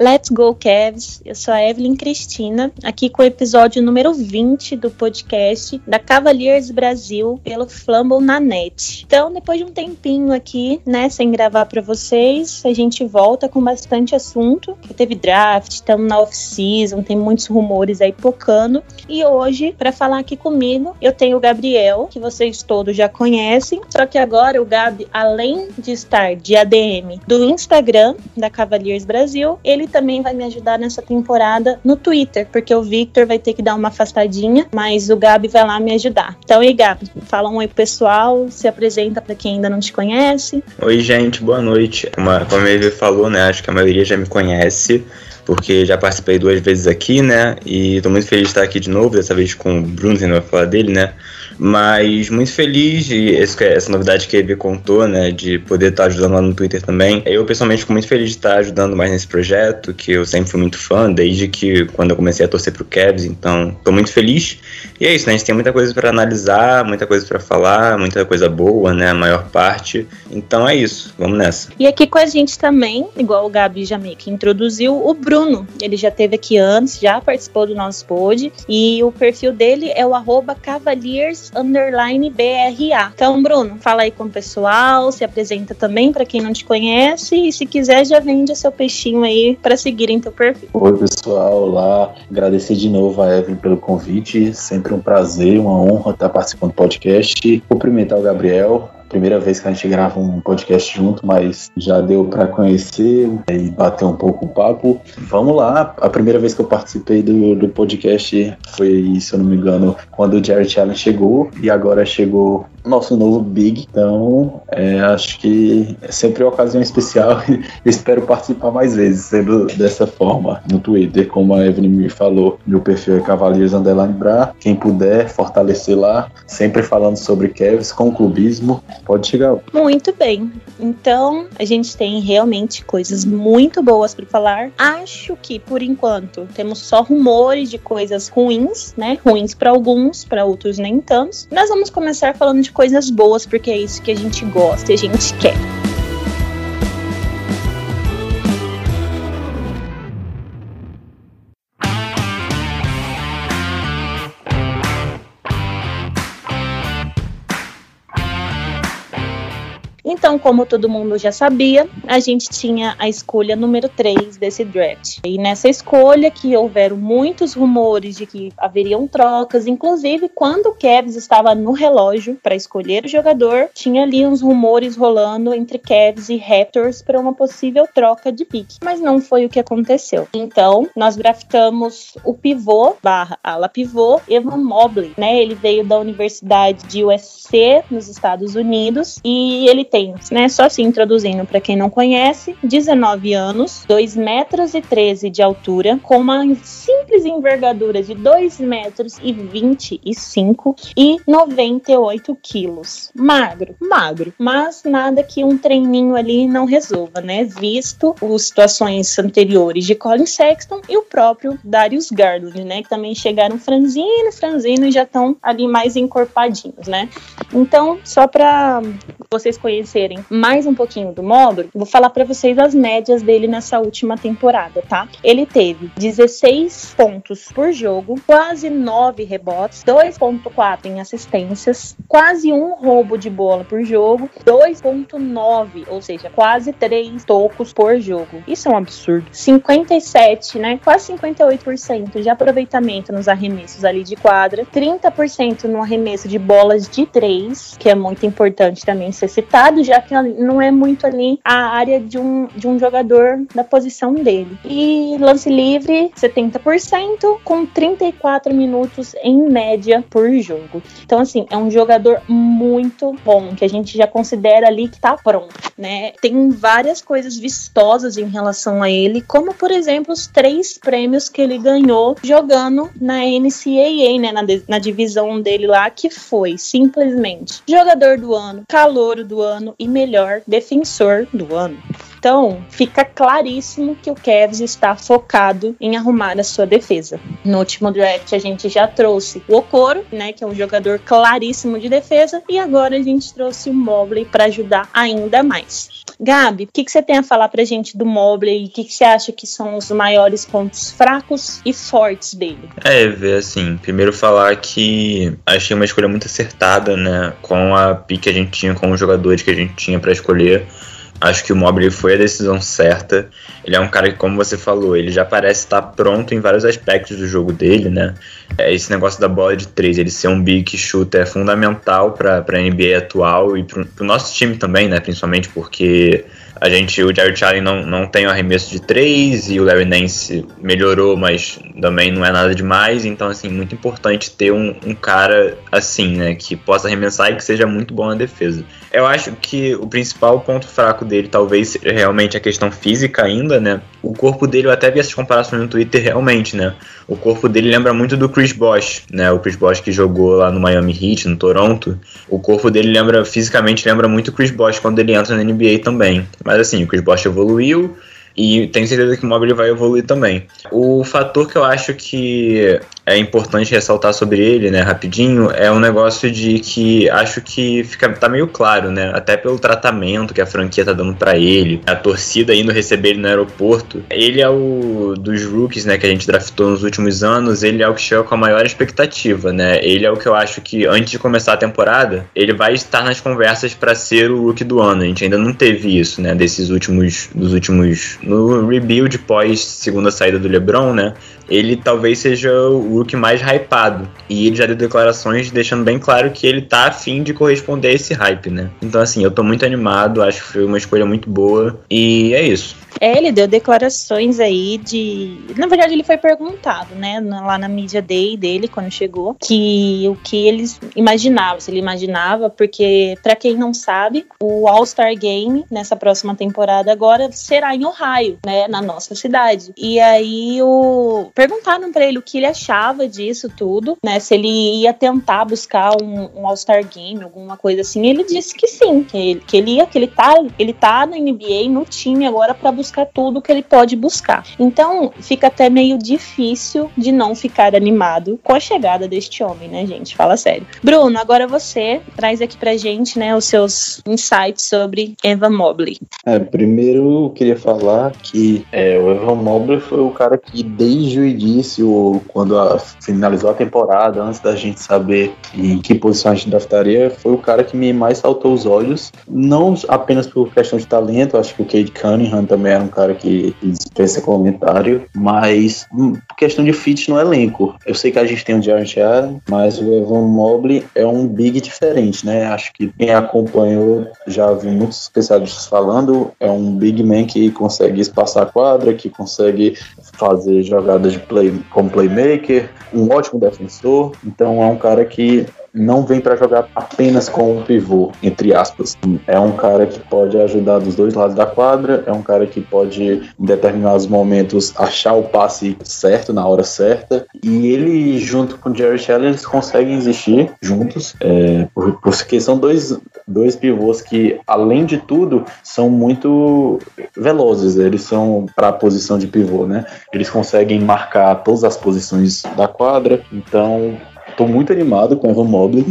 Let's Go Cavs, eu sou a Evelyn Cristina, aqui com o episódio número 20 do podcast da Cavaliers Brasil pelo Flamble na net. Então, depois de um tempinho aqui, né, sem gravar para vocês, a gente volta com bastante assunto. Teve draft, estamos na off-season, tem muitos rumores aí pocando. E hoje, para falar aqui comigo, eu tenho o Gabriel, que vocês todos já conhecem, só que agora o Gabi, além de estar de ADM do Instagram da Cavaliers Brasil, ele também vai me ajudar nessa temporada no Twitter, porque o Victor vai ter que dar uma afastadinha, mas o Gabi vai lá me ajudar. Então, e Gabi, fala um oi pro pessoal, se apresenta para quem ainda não te conhece. Oi, gente, boa noite. Como a, Evi falou, né, acho que a maioria já me conhece porque já participei duas vezes aqui, né? E tô muito feliz de estar aqui de novo, dessa vez com o Bruno, não vai falar dele, né? Mas muito feliz e essa novidade que ele contou, né, de poder estar ajudando lá no Twitter também. Eu pessoalmente fico muito feliz de estar ajudando mais nesse projeto, que eu sempre fui muito fã, desde que quando eu comecei a torcer pro Cavs, então tô muito feliz. E é isso, né? A gente tem muita coisa para analisar, muita coisa para falar, muita coisa boa, né, a maior parte. Então é isso, vamos nessa. E aqui com a gente também, igual o Gabi já meio que introduziu, o Bruno. Ele já teve aqui antes, já participou do nosso pod e o perfil dele é o arroba Cavaliers underline BRA. Então, Bruno, fala aí com o pessoal, se apresenta também para quem não te conhece e se quiser já vende seu peixinho aí para seguirem teu perfil. Oi, pessoal, lá, agradecer de novo a Evelyn pelo convite, sempre um prazer, uma honra estar participando do podcast. Cumprimentar o Gabriel, primeira vez que a gente grava um podcast junto, mas já deu para conhecer e bater um pouco o papo. Vamos lá, a primeira vez que eu participei do, do podcast foi, se eu não me engano, quando o Jared Allen chegou e agora chegou nosso novo Big. Então, é, acho que é sempre uma ocasião especial e espero participar mais vezes, sendo dessa forma no Twitter, como a Evelyn me falou. Meu perfil é Cavaleiros Underline Bra. Quem puder fortalecer lá, sempre falando sobre Kevs com clubismo, pode chegar. Muito bem. Então, a gente tem realmente coisas muito boas para falar. Acho que, por enquanto, temos só rumores de coisas ruins, né? Ruins para alguns, para outros nem tantos. Nós vamos começar falando de coisas boas, porque é isso que a gente gosta e a gente quer. Então, como todo mundo já sabia, a gente tinha a escolha número 3 desse draft. E nessa escolha que houveram muitos rumores de que haveriam trocas, inclusive quando o Cavs estava no relógio para escolher o jogador, tinha ali uns rumores rolando entre Cavs e Raptors para uma possível troca de pique, mas não foi o que aconteceu. Então, nós draftamos o pivô barra ala pivô Evan Mobley, né? Ele veio da Universidade de USC nos Estados Unidos e ele tem tem, né? Só se introduzindo para quem não conhece, 19 anos, 2 metros e 13 de altura, com uma simples envergadura de 2 metros e 25 e 98 quilos. Magro, magro, mas nada que um treininho ali não resolva, né? Visto as situações anteriores de Colin Sexton e o próprio Darius Garland, né? Que também chegaram franzino, franzino e já estão ali mais encorpadinhos, né? Então, só para vocês conhecerem conhecerem mais um pouquinho do módulo, vou falar para vocês as médias dele nessa última temporada, tá? Ele teve 16 pontos por jogo, quase 9 rebotes, 2.4 em assistências, quase um roubo de bola por jogo, 2.9, ou seja, quase 3 tocos por jogo. Isso é um absurdo. 57, né? Quase 58% de aproveitamento nos arremessos ali de quadra, 30% no arremesso de bolas de 3, que é muito importante também ser citado, já que não é muito ali a área de um, de um jogador da posição dele. E lance livre, 70%, com 34 minutos em média por jogo. Então, assim, é um jogador muito bom, que a gente já considera ali que tá pronto, né? Tem várias coisas vistosas em relação a ele, como, por exemplo, os três prêmios que ele ganhou jogando na NCAA, né? Na, na divisão dele lá, que foi simplesmente jogador do ano, calouro do ano e melhor defensor do ano. Então, fica claríssimo que o Cavs está focado em arrumar a sua defesa. No último draft, a gente já trouxe o Okoro, né, que é um jogador claríssimo de defesa, e agora a gente trouxe o Mobley para ajudar ainda mais. Gabi, o que, que, você tem a falar pra gente do Mobley e o que, que, você acha que são os maiores pontos fracos e fortes dele? É, ver assim, primeiro falar que achei uma escolha muito acertada, né, com a pique que a gente tinha, com os jogadores que a gente tinha para escolher. Acho que o Mobley foi a decisão certa. Ele é um cara que, como você falou, ele já parece estar pronto em vários aspectos do jogo dele, né? É, esse negócio da bola de três, ele ser um big shooter é fundamental para a NBA atual e para o nosso time também, né? Principalmente porque a gente, o Jared Allen não, não tem o arremesso de três e o Larry Nance melhorou, mas também não é nada demais. Então, assim, muito importante ter um, um cara assim, né? Que possa arremessar e que seja muito bom na defesa. Eu acho que o principal ponto fraco dele talvez seja realmente a questão física ainda, né? O corpo dele, eu até vi essas comparações no Twitter realmente, né? O corpo dele lembra muito do Chris Bosh, né? O Chris Bosh que jogou lá no Miami Heat, no Toronto. O corpo dele lembra, fisicamente lembra muito o Chris Bosh quando ele entra na NBA também. Mas assim, o Chris Bosh evoluiu, e tenho certeza que o Mobile vai evoluir também. O fator que eu acho que é importante ressaltar sobre ele, né, rapidinho, é um negócio de que acho que fica tá meio claro, né, até pelo tratamento que a franquia tá dando para ele, a torcida indo receber ele no aeroporto. Ele é o dos rookies, né, que a gente draftou nos últimos anos, ele é o que chega com a maior expectativa, né? Ele é o que eu acho que antes de começar a temporada, ele vai estar nas conversas para ser o rookie do ano. A gente ainda não teve isso, né, desses últimos dos últimos no rebuild pós segunda saída do LeBron, né? Ele talvez seja o rookie mais hypado. E ele já deu declarações deixando bem claro que ele tá afim de corresponder a esse hype, né? Então, assim, eu tô muito animado, acho que foi uma escolha muito boa. E é isso. É, ele deu declarações aí de. Na verdade, ele foi perguntado, né, lá na mídia day dele, quando chegou, que o que eles imaginavam, se ele imaginava, porque, para quem não sabe, o All-Star Game nessa próxima temporada agora será em Ohio, né, na nossa cidade. E aí o. Perguntaram para ele o que ele achava disso tudo, né, se ele ia tentar buscar um, um All-Star Game, alguma coisa assim. Ele disse que sim, que ele, que ele ia, que ele tá, ele tá na NBA, no time agora para buscar tudo que ele pode buscar. Então, fica até meio difícil de não ficar animado com a chegada deste homem, né, gente? Fala sério. Bruno, agora você traz aqui pra gente, né, os seus insights sobre Evan Mobley. É, primeiro eu queria falar que é, o Evan Mobley foi o cara que desde o início, quando a, finalizou a temporada, antes da gente saber em que posição a gente draftaria, foi o cara que me mais saltou os olhos, não apenas por questão de talento, acho que o Cade Cunningham também também era um cara que dispensa comentário, mas hum, questão de fit no elenco. Eu sei que a gente tem o Jarrett Allen, mas o Evan Mobley é um big diferente, né? Acho que quem acompanhou já viu muitos especialistas falando, é um big man que consegue espaçar a quadra, que consegue fazer jogadas de play como playmaker, um ótimo defensor, então é um cara que não vem para jogar apenas com um pivô, entre aspas. É um cara que pode ajudar dos dois lados da quadra, é um cara que pode, em determinados momentos, achar o passe certo na hora certa. E ele, junto com o Jerry Shelley, eles conseguem existir juntos, é, porque são dois, dois pivôs que, além de tudo, são muito velozes. Eles são para a posição de pivô, né? Eles conseguem marcar todas as posições da quadra, então Tô muito animado com o Evan Mobley.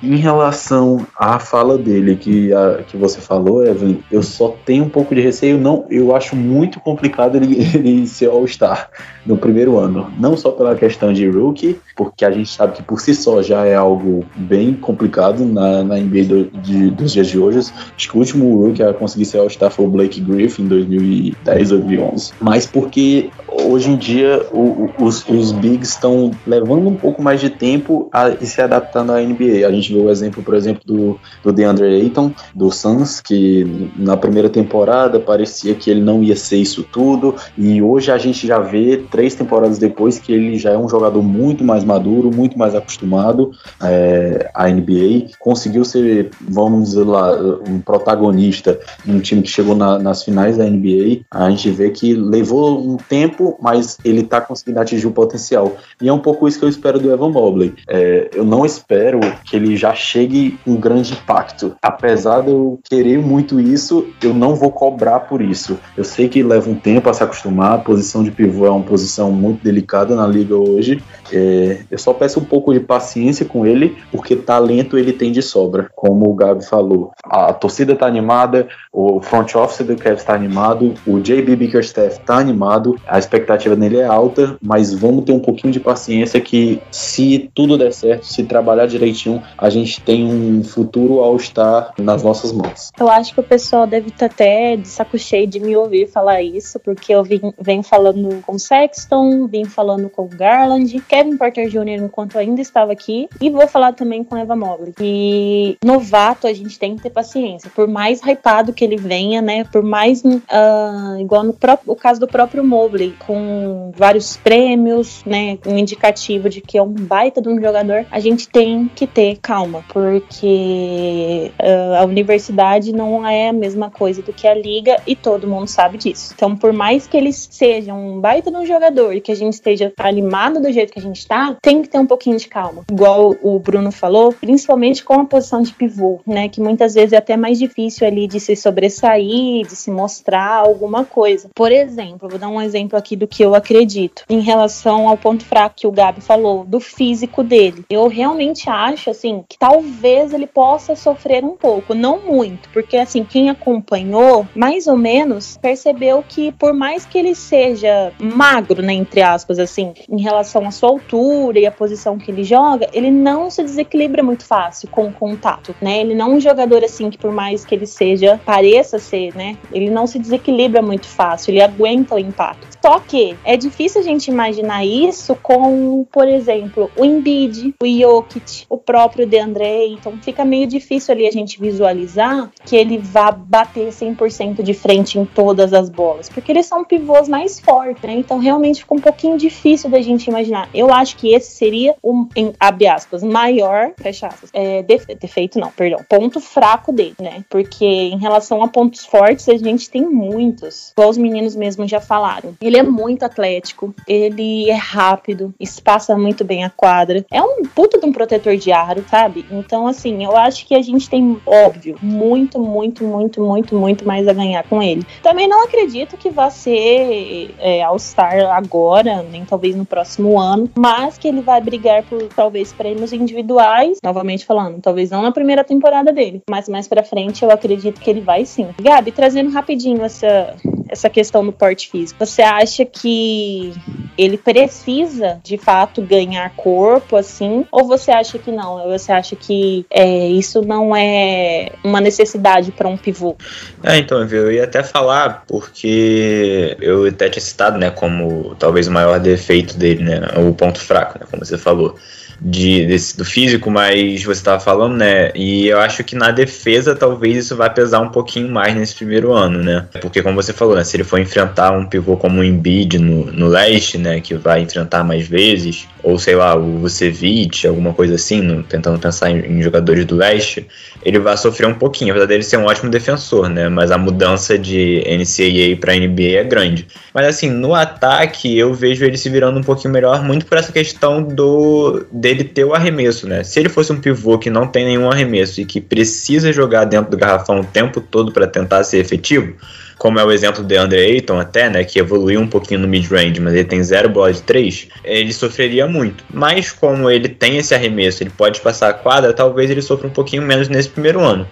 Em relação à fala dele que, a, que você falou, Evan, eu só tenho um pouco de receio. Não, eu acho muito complicado ele, ele ser All-Star no primeiro ano. Não só pela questão de rookie, porque a gente sabe que por si só já é algo bem complicado na, na NBA do, de, dos dias de hoje. Acho que o último rookie a conseguir ser All-Star foi o Blake Griffin em 2010, 2011. Mas porque hoje em dia o, os, os bigs estão levando um pouco mais de tempo a, e se adaptando à NBA. A gente viu o exemplo, por exemplo, do, do DeAndre Ayton, do Suns, que na primeira temporada parecia que ele não ia ser isso tudo, e hoje a gente já vê, três temporadas depois, que ele já é um jogador muito mais maduro, muito mais acostumado é, à NBA, conseguiu ser, vamos dizer lá, um protagonista um time que chegou na, nas finais da NBA. A gente vê que levou um tempo, mas ele está conseguindo atingir o potencial. E é um pouco isso que eu espero do Evan Mobley. É, eu não espero que ele já chegue com um grande impacto. Apesar de eu querer muito isso, eu não vou cobrar por isso. Eu sei que leva um tempo a se acostumar. A posição de pivô é uma posição muito delicada na liga hoje. É, eu só peço um pouco de paciência com ele, porque talento ele tem de sobra, como o Gabi falou. A torcida tá animada, o front office do Cavs está animado, o JB Bickerstaff está animado, a expectativa dele é alta, mas vamos ter um pouquinho de paciência que se tudo der certo, se trabalhar direitinho, a gente tem um futuro ao estar nas nossas mãos. Eu acho que o pessoal deve estar tá até de saco cheio de me ouvir falar isso, porque eu vim, venho falando com Sexton, vim falando com Garland, Kevin Porter Jr. enquanto ainda estava aqui, e vou falar também com Eva Mobley. E novato a gente tem que ter paciência, por mais hypado que ele venha, né? Por mais uh, igual no próprio, o caso do próprio Mobley, com vários prêmios, né? Um indicativo de que é um baita de um jogador, a gente tem que ter calma, porque uh, a universidade não é a mesma coisa do que a liga e todo mundo sabe disso. Então, por mais que ele seja um baita de um jogador e que a gente esteja animado do jeito que a gente tá, tem que ter um pouquinho de calma. Igual o Bruno falou, principalmente com a posição de pivô, né? Que muitas vezes é até mais difícil ali de se sobressair, de se mostrar alguma coisa. Por exemplo, vou dar um exemplo aqui do que eu acredito em relação ao ponto fraco que o Gabi falou, do físico dele. Eu realmente acho assim que talvez ele possa sofrer um pouco, não muito, porque assim, quem acompanhou, mais ou menos, percebeu que por mais que ele seja magro, né, entre aspas, assim, em relação à sua altura e a posição que ele joga, ele não se desequilibra muito fácil com o contato, né? Ele não é um jogador assim que por mais que ele seja pareça ser, né? Ele não se desequilibra muito fácil, ele aguenta o impacto. Só que é difícil a gente imaginar isso com, por exemplo, o Embiid, o Jokic, o próprio DeAndre Então fica meio difícil ali a gente visualizar que ele vá bater 100% de frente em todas as bolas, porque eles são pivôs mais fortes, né? Então realmente fica um pouquinho difícil da gente imaginar. Eu acho que esse seria o, em, abre aspas, maior, fecha aspas, é, defeito não, perdão, ponto fraco dele, né? Porque em relação a pontos fortes, a gente tem muitos, igual os meninos mesmo já falaram. Ele é atlético, ele é rápido, espaça muito bem a quadra. É um puta de um protetor de aro, sabe? Então, assim, eu acho que a gente tem, óbvio, muito, muito, muito, muito, muito mais a ganhar com ele. Também não acredito que vá ser é, All-Star agora, nem talvez no próximo ano, mas que ele vai brigar por talvez prêmios individuais, novamente falando, talvez não na primeira temporada dele, mas mais pra frente eu acredito que ele vai sim. Gabi, trazendo rapidinho essa, essa questão do porte físico, você acha que ele precisa de fato ganhar corpo assim? Ou você acha que não? Ou você acha que é, isso não é uma necessidade para um pivô? É, então, eu ia até falar, porque eu até tinha citado, né, como talvez o maior defeito dele, né, o ponto fraco, né, como você falou de, desse, do físico, mas você estava falando, né? E eu acho que na defesa talvez isso vai pesar um pouquinho mais nesse primeiro ano, né? Porque como você falou, né? Se ele for enfrentar um pivô como o Embiid no, no leste, né? Que vai enfrentar mais vezes, ou sei lá, o Vucevic, alguma coisa assim, no, tentando pensar em, em, jogadores do leste, ele vai sofrer um pouquinho, apesar dele ser um ótimo defensor, né? Mas a mudança de NCAA para NBA é grande. Mas assim, no ataque eu vejo ele se virando um pouquinho melhor, muito por essa questão do dele ter o arremesso, né? Se ele fosse um pivô que não tem nenhum arremesso e que precisa jogar dentro do garrafão o tempo todo para tentar ser efetivo, como é o exemplo de Andre Ayton até, né, que evoluiu um pouquinho no mid-range, mas ele tem zero bola de três, ele sofreria muito. Mas como ele tem esse arremesso, ele pode passar a quadra, talvez ele sofra um pouquinho menos nesse primeiro ano.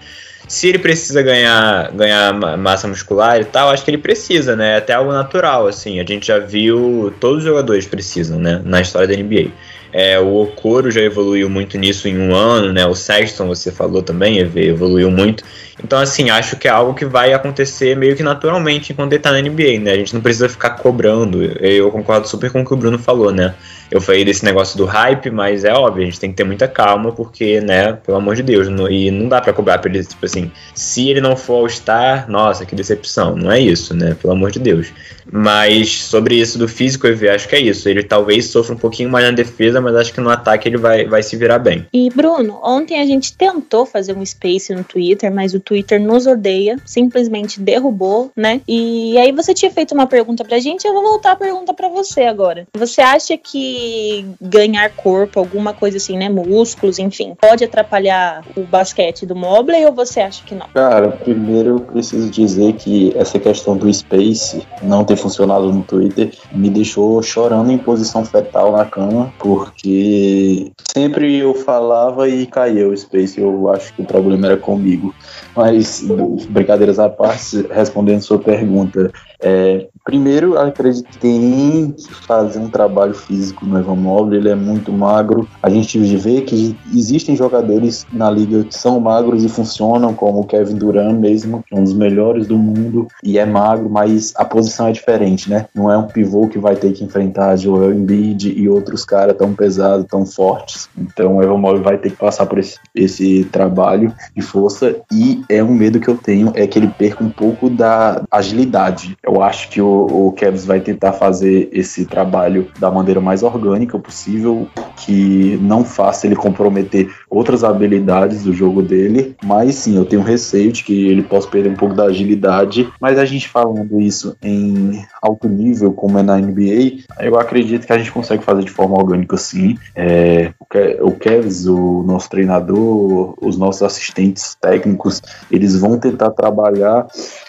Se ele precisa ganhar, ganhar massa muscular e tal, acho que ele precisa, né? É até algo natural, assim. A gente já viu, todos os jogadores precisam, né? Na história da NBA. É, o Okoro já evoluiu muito nisso em um ano, né? O Sexton, você falou também, evoluiu muito. Então, assim, acho que é algo que vai acontecer meio que naturalmente enquanto ele tá na NBA, né? A gente não precisa ficar cobrando. Eu concordo super com o que o Bruno falou, né? Eu falei desse negócio do hype, mas é óbvio, a gente tem que ter muita calma, porque, né, pelo amor de Deus, não, e não dá para cobrar pra ele, tipo assim, se ele não for All-Star, nossa, que decepção. Não é isso, né? Pelo amor de Deus. Mas sobre isso do físico, eu acho que é isso. Ele talvez sofra um pouquinho mais na defesa, mas acho que no ataque ele vai, vai se virar bem. E, Bruno, ontem a gente tentou fazer um space no Twitter, mas o Twitter nos odeia, simplesmente derrubou, né? E aí você tinha feito uma pergunta pra gente, eu vou voltar a pergunta para você agora. Você acha que ganhar corpo, alguma coisa assim, né? Músculos, enfim, pode atrapalhar o basquete do Mobley ou você acha que não? Cara, primeiro eu preciso dizer que essa questão do space não ter funcionado no Twitter me deixou chorando em posição fetal na cama, porque sempre eu falava e caía o Space. Eu acho que o problema era comigo. Mas, brincadeiras à parte, respondendo sua pergunta, é, primeiro, acredito que tem que fazer um trabalho físico no Evan Mobley, ele é muito magro. A gente vê que existem jogadores na liga que são magros e funcionam, como o Kevin Durant mesmo, que é um dos melhores do mundo e é magro, mas a posição é diferente, né? Não é um pivô que vai ter que enfrentar Joel Embiid e outros caras tão pesados, tão fortes. Então o Evan Mobley vai ter que passar por esse, esse trabalho de força e é um medo que eu tenho, é que ele perca um pouco da agilidade eu acho que o, o Cavs vai tentar fazer esse trabalho da maneira mais orgânica possível, que não faça ele comprometer outras habilidades do jogo dele. Mas sim, eu tenho receio de que ele possa perder um pouco da agilidade. Mas a gente falando isso em alto nível, como é na NBA, eu acredito que a gente consegue fazer de forma orgânica sim. É, o Cavs, o nosso treinador, os nossos assistentes técnicos, eles vão tentar trabalhar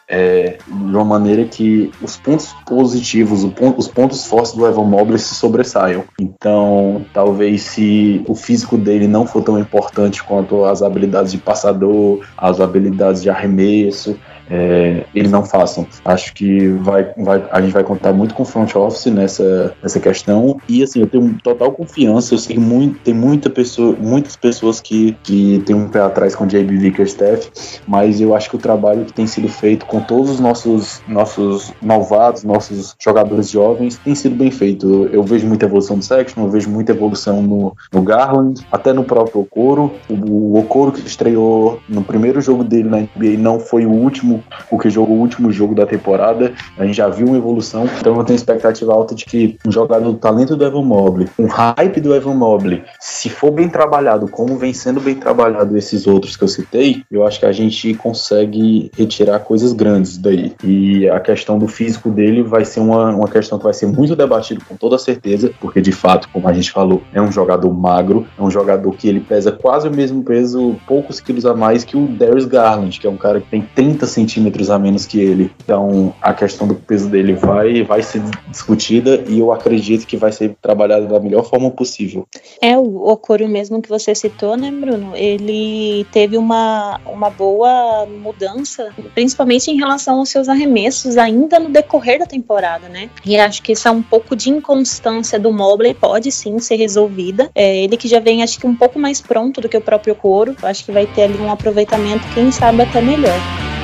é, de uma maneira que os pontos positivos, os pontos fortes do Evan Mobley se sobressaiam. Então, talvez se o físico dele não for tão importante quanto as habilidades de passador, as habilidades de arremesso, é, eles não façam. Acho que vai, vai, a gente vai contar muito com o front office nessa, nessa questão. E assim, eu tenho total confiança. Eu sei que muito, tem muita pessoa, muitas pessoas que, que tem um pé atrás com o JB Vickerstaff, mas eu acho que o trabalho que tem sido feito com todos os nossos, nossos novatos, nossos jogadores jovens, tem sido bem feito. Eu, vejo muita evolução do Sexton, eu vejo muita evolução no, no Garland, até no próprio Okoro. O, o Okoro que estreou no primeiro jogo dele na NBA não foi o último o que jogou o último jogo da temporada. A gente já viu uma evolução, então eu tenho expectativa alta de que um jogador do talento do Evan Mobley, um hype do Evan Mobley, se for bem trabalhado, como vem sendo bem trabalhado esses outros que eu citei, eu acho que a gente consegue retirar coisas grandes daí. E a questão do físico dele vai ser uma, uma questão que vai ser muito debatida com toda certeza, porque de fato, como a gente falou, é um jogador magro, é um jogador que ele pesa quase o mesmo peso, poucos quilos a mais que o Darius Garland, que é um cara que tem 30 centímetros centímetros a menos que ele. Então a questão do peso dele vai, vai ser discutida e eu acredito que vai ser trabalhada da melhor forma possível. É, o Okoro mesmo que você citou, né, Bruno? Ele teve uma, uma boa mudança, principalmente em relação aos seus arremessos, ainda no decorrer da temporada, né? E acho que essa um pouco de inconstância do Mobley pode sim ser resolvida. É, ele que já vem, acho que um pouco mais pronto do que o próprio Coro, acho que vai ter ali um aproveitamento, quem sabe até melhor.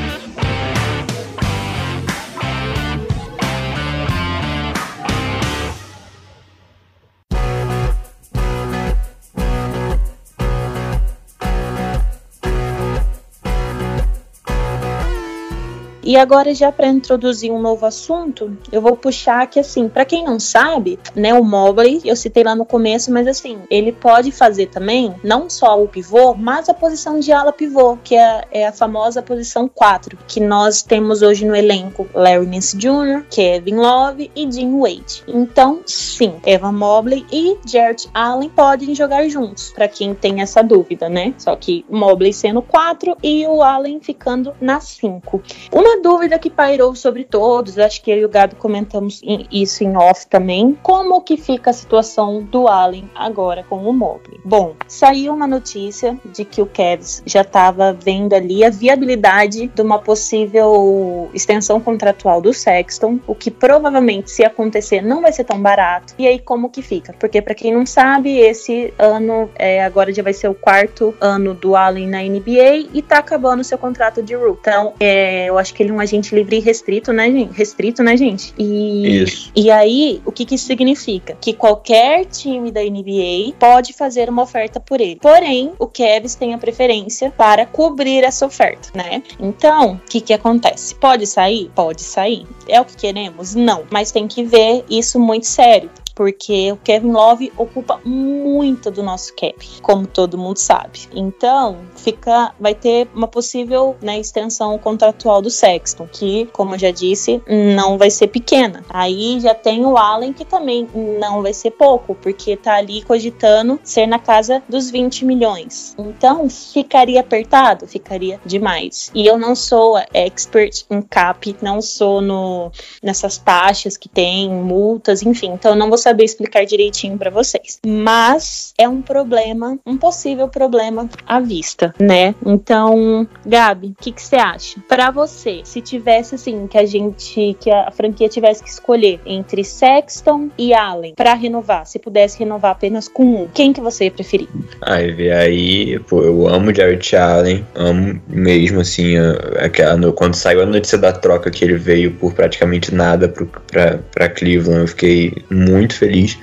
E agora, já para introduzir um novo assunto, eu vou puxar que, assim, para quem não sabe, né, o Mobley, eu citei lá no começo, mas assim, ele pode fazer também, não só o pivô, mas a posição de ala pivô, que é, é a famosa posição 4, que nós temos hoje no elenco Larry Nance Jr., Kevin Love e Jim Wade. Então, sim, Evan Mobley e Jarrett Allen podem jogar juntos, para quem tem essa dúvida, né? Só que Mobley sendo 4 e o Allen ficando na 5. Uma dúvida que pairou sobre todos, acho que eu e o Gabi comentamos isso em off também. Como que fica a situação do Allen agora com o Mobley? Bom, saiu uma notícia de que o Cavs já estava vendo ali a viabilidade de uma possível extensão contratual do Sexton, o que provavelmente se acontecer não vai ser tão barato. E aí como que fica? Porque para quem não sabe, esse ano é, agora já vai ser o quarto ano do Allen na NBA e tá acabando seu contrato de rookie. Então, é, eu acho que ele é um agente livre e restrito, né, gente? Restrito, né, gente? E, Isso. E aí, o que, que isso significa? Que qualquer time da NBA pode fazer uma oferta por ele. Porém, o Cavs tem a preferência para cobrir essa oferta, né? Então, o que, que acontece? Pode sair? Pode sair. É o que queremos? Não. Mas tem que ver isso muito sério porque o Kevin Love ocupa muito do nosso cap, como todo mundo sabe. Então, fica, vai ter uma possível né, extensão contratual do Sexton, que, como eu já disse, não vai ser pequena. Aí já tem o Allen, que também não vai ser pouco, porque tá ali cogitando ser na casa dos 20 milhões. Então, ficaria apertado? Ficaria demais. E eu não sou expert em cap, não sou no, nessas taxas que tem, multas, enfim. Então, não vou saber explicar direitinho para vocês. Mas é um problema, um possível problema à vista, né? Então, Gabi, o que, que você acha? Para você, se tivesse assim, que a gente, que a franquia tivesse que escolher entre Sexton e Allen para renovar, se pudesse renovar apenas com um, quem que você ia preferir? Aí, aí, pô, eu amo Jared Allen, amo mesmo, assim, aquela, quando saiu a notícia da troca que ele veio por praticamente nada pro, pra, pra Cleveland, eu fiquei muito feliz.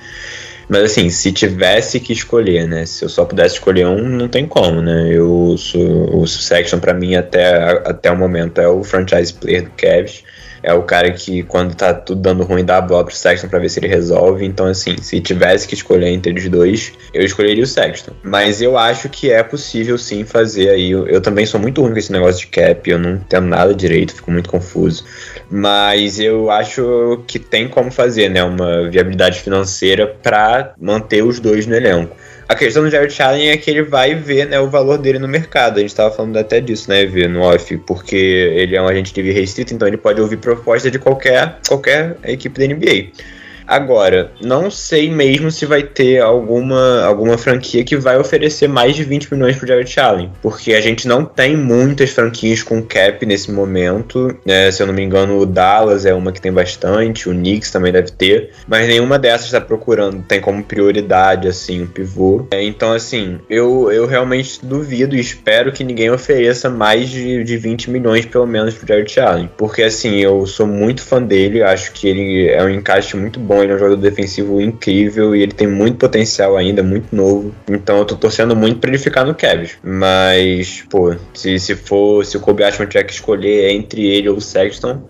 Mas assim, se tivesse que escolher, né? Se eu só pudesse escolher um, não tem como, né? Eu o Sexton para mim até, até o momento é o franchise player do Cavs é o cara que, quando tá tudo dando ruim, dá a bola pro Sexton pra ver se ele resolve. Então, assim, se tivesse que escolher entre os dois, eu escolheria o Sexton. Mas eu acho que é possível sim fazer aí. Eu, eu também sou muito ruim com esse negócio de cap, eu não entendo nada direito, fico muito confuso. Mas eu acho que tem como fazer, né? Uma viabilidade financeira para manter os dois no elenco. A questão do Jared Allen é que ele vai ver né, o valor dele no mercado. A gente estava falando até disso, né, Evie, no off, porque ele é um agente livre restrito, então ele pode ouvir proposta de qualquer, qualquer equipe da NBA. Agora, não sei mesmo se vai ter alguma, alguma franquia que vai oferecer mais de 20 milhões pro Jared Allen, porque a gente não tem muitas franquias com cap nesse momento. Né? Se eu não me engano, o Dallas é uma que tem bastante, o Knicks também deve ter, mas nenhuma dessas está procurando, tem como prioridade assim um pivô. É, então, assim, eu, eu realmente duvido e espero que ninguém ofereça mais de, de 20 milhões pelo menos pro Jared Allen, porque assim, eu sou muito fã dele, acho que ele é um encaixe muito bom ele é um jogador defensivo incrível e ele tem muito potencial ainda, muito novo. Então eu tô torcendo muito pra ele ficar no Cavs. Mas, pô, se, se for, se o Kobe Ashman tiver que escolher entre ele ou o Sexton,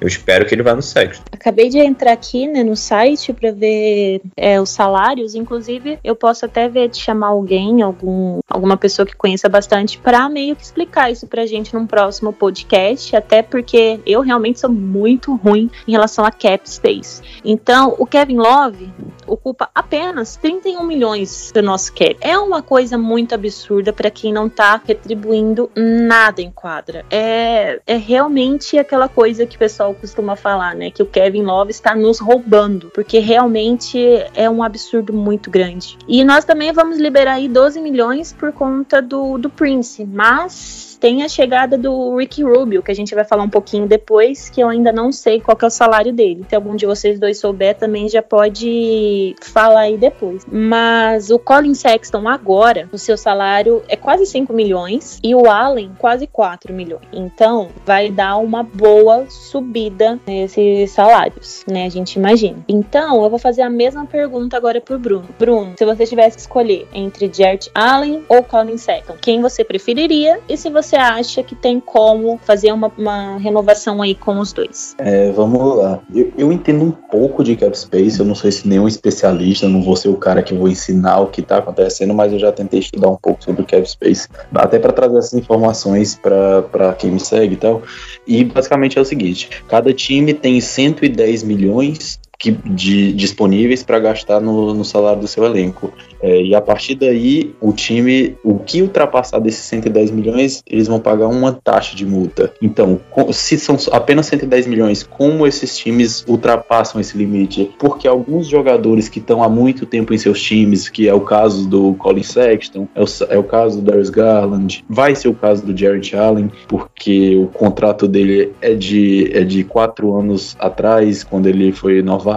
eu espero que ele vá no sexto. Acabei de entrar aqui né, no site para ver é, os salários. Inclusive, eu posso até ver de chamar alguém, algum, alguma pessoa que conheça bastante, para meio que explicar isso pra gente num próximo podcast. Até porque eu realmente sou muito ruim em relação a cap space. Então, o Kevin Love ocupa apenas 31 milhões do nosso cap. É uma coisa muito absurda para quem não tá retribuindo nada em quadra. É, é realmente aquela coisa que o pessoal costuma falar, né? Que o Kevin Love está nos roubando, porque realmente é um absurdo muito grande. E nós também vamos liberar aí 12 milhões por conta do, do Prince, mas tem a chegada do Ricky Rubio, que a gente vai falar um pouquinho depois, que eu ainda não sei qual é o salário dele. Se algum de vocês dois souber, também já pode falar aí depois. Mas o Colin Sexton agora, o seu salário é quase 5 milhões e o Allen quase 4 milhões. Então, vai dar uma boa subida nesses salários, né? A gente imagina. Então, eu vou fazer a mesma pergunta agora pro Bruno. Bruno, se você tivesse que escolher entre Jared Allen ou Colin Sexton, quem você preferiria? E se você você acha que tem como fazer uma, uma renovação aí com os dois? É, vamos lá. Eu, eu, entendo um pouco de cap space, eu não sou nenhum especialista, não vou ser o cara que vou ensinar o que está acontecendo, mas eu já tentei estudar um pouco sobre o cap space, até para trazer essas informações para quem me segue e tal. E basicamente é o seguinte: cada time tem 110 milhões que, de, disponíveis para gastar no, no, salário do seu elenco. É, e a partir daí, o time, o que ultrapassar desses 110 milhões, eles vão pagar uma taxa de multa. Então, se são apenas 110 milhões, como esses times ultrapassam esse limite? Porque alguns jogadores que estão há muito tempo em seus times, que é o caso do Colin Sexton, é o, é o caso do Darius Garland, vai ser o caso do Jared Allen, porque o contrato dele é de, é de quatro anos atrás, quando ele foi novato.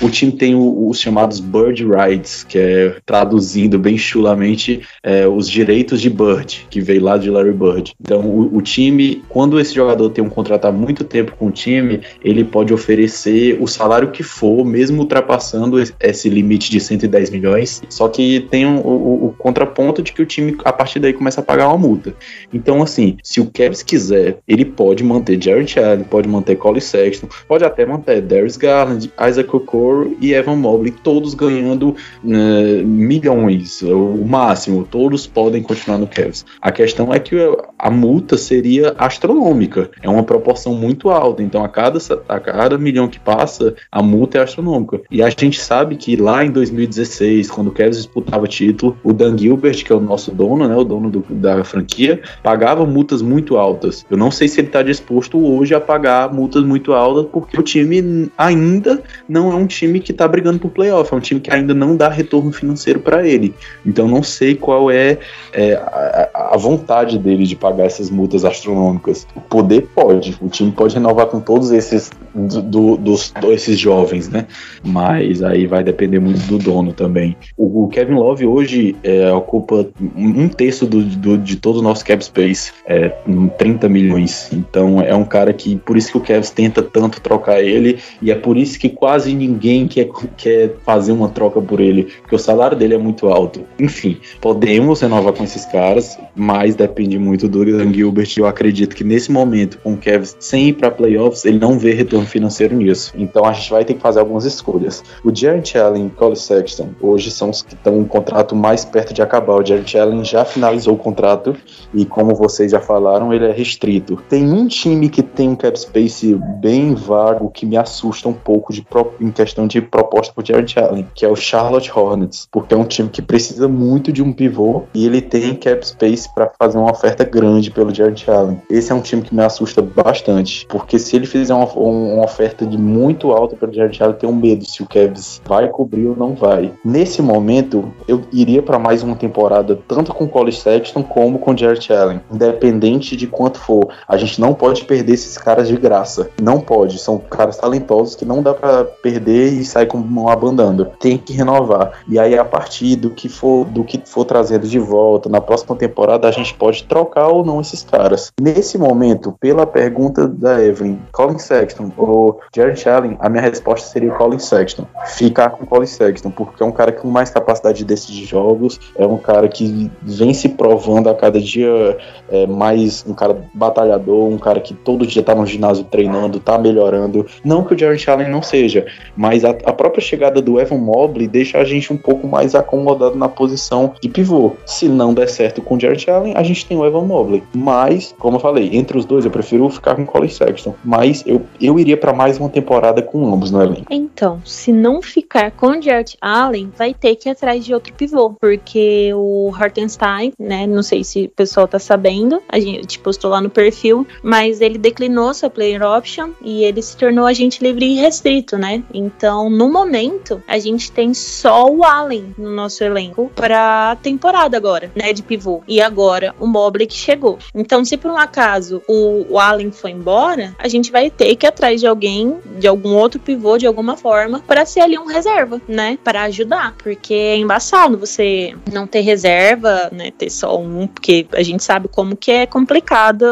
O time tem os chamados Bird Rights, que é traduzindo bem chulamente é, os direitos de Bird, que veio lá de Larry Bird. Então, o, o time, quando esse jogador tem um contrato há muito tempo com o time, ele pode oferecer o salário que for, mesmo ultrapassando esse limite de 110 milhões. Só que tem um, o, o, contraponto de que o time, a partir daí, começa a pagar uma multa. Então, assim, se o Cavs quiser, ele pode manter Jared Allen, pode manter Cole Sexton, pode até manter Darius Garland, Isaac Okoro e Evan Mobley, todos ganhando né, milhões, o máximo, todos podem continuar no Cavs. A questão é que a multa seria astronômica, é uma proporção muito alta, então a cada, a cada milhão que passa, a multa é astronômica. E a gente sabe que lá em 2016, quando o Cavs disputava título, o Dan Gilbert, que é o nosso dono, né, o dono do, da franquia, pagava multas muito altas. Eu não sei se ele está disposto hoje a pagar multas muito altas, porque o time ainda não é um time que está brigando por playoff, é um time que ainda não dá retorno financeiro para ele. Então não sei qual é, é a, a, vontade dele de pagar essas multas astronômicas. O poder pode, o time pode renovar com todos esses do, do, dos esses jovens, né? Mas aí vai depender muito do dono também. O, o Kevin Love hoje é, ocupa um terço do, do, de todo o nosso cap space, é, 30 milhões. Então é um cara que, por isso que o Kevin tenta tanto trocar ele, e é por isso que quase ninguém quer, quer fazer uma troca por ele, porque o salário dele é muito alto. Enfim, podemos renovar com esses caras, mas depende muito do Dan Gilbert. Eu acredito que nesse momento, com o Kevin sem ir para playoffs, ele não vê retorno financeiro nisso. Então a gente vai ter que fazer algumas escolhas. O Jarrett Allen e Cole Sexton hoje são os que estão um contrato mais perto de acabar. O Jarrett Allen já finalizou o contrato e, como vocês já falaram, ele é restrito. Tem um time que tem um cap space bem vago que me assusta um pouco de em questão de proposta para o Jarrett Allen, que é o Charlotte Hornets, porque é um time que precisa muito de um pivô e ele tem cap space para fazer uma oferta grande pelo Jarrett Allen. Esse é um time que me assusta bastante, porque se ele fizer uma, uma oferta de muito alta pelo Jarrett Allen, eu tenho medo se o Cavs vai cobrir ou não vai. Nesse momento, eu iria para mais uma temporada, tanto com Cole Sexton como com Jarrett Allen, independente de quanto for. A gente não pode perder esses caras de graça. Não pode. São caras talentosos que não dá para perder e sair com mão abandando. Tem que renovar. E aí, a partir do que for, do que for trazendo de volta na próxima temporada, a gente pode trocar ou não esses caras. Nesse momento, pela pergunta da Evelyn, Colin Sexton ou Jared Allen, a minha resposta seria Colin Sexton. Ficar com Colin Sexton, porque é um cara com mais capacidade de decidir jogos, é um cara que vem se provando a cada dia é, mais um cara batalhador, um cara que todo dia tá no ginásio treinando, tá melhorando. Não que o Jared Allen não seja, mas a, a própria chegada do Evan Mobley deixa a gente um pouco mais acomodado na posição de pivô. Se não der certo com o Jared Allen, a gente tem o Evan Mobley. Mas, como eu falei, entre os dois eu prefiro ficar com o Colin Sexton. Mas eu, eu iria para mais uma temporada com ambos no elenco. Então, se não ficar com o Jared Allen, vai ter que ir atrás de outro pivô, porque o Hartenstein, né, não sei se o pessoal tá sabendo, a gente postou lá no perfil, mas ele declinou sua player option e ele se tornou agente livre e restrito, né? Então, no momento, a gente tem só o Allen no nosso elenco para temporada agora, né, de pivô. E agora o Mobley que chegou. Então, se por um acaso o, o Allen foi embora, a gente vai ter que ir atrás de alguém, de algum outro pivô de alguma forma, para ser ali um reserva, né, para ajudar, porque é embaçado você não ter reserva, né, ter só um, porque a gente sabe como que é complicado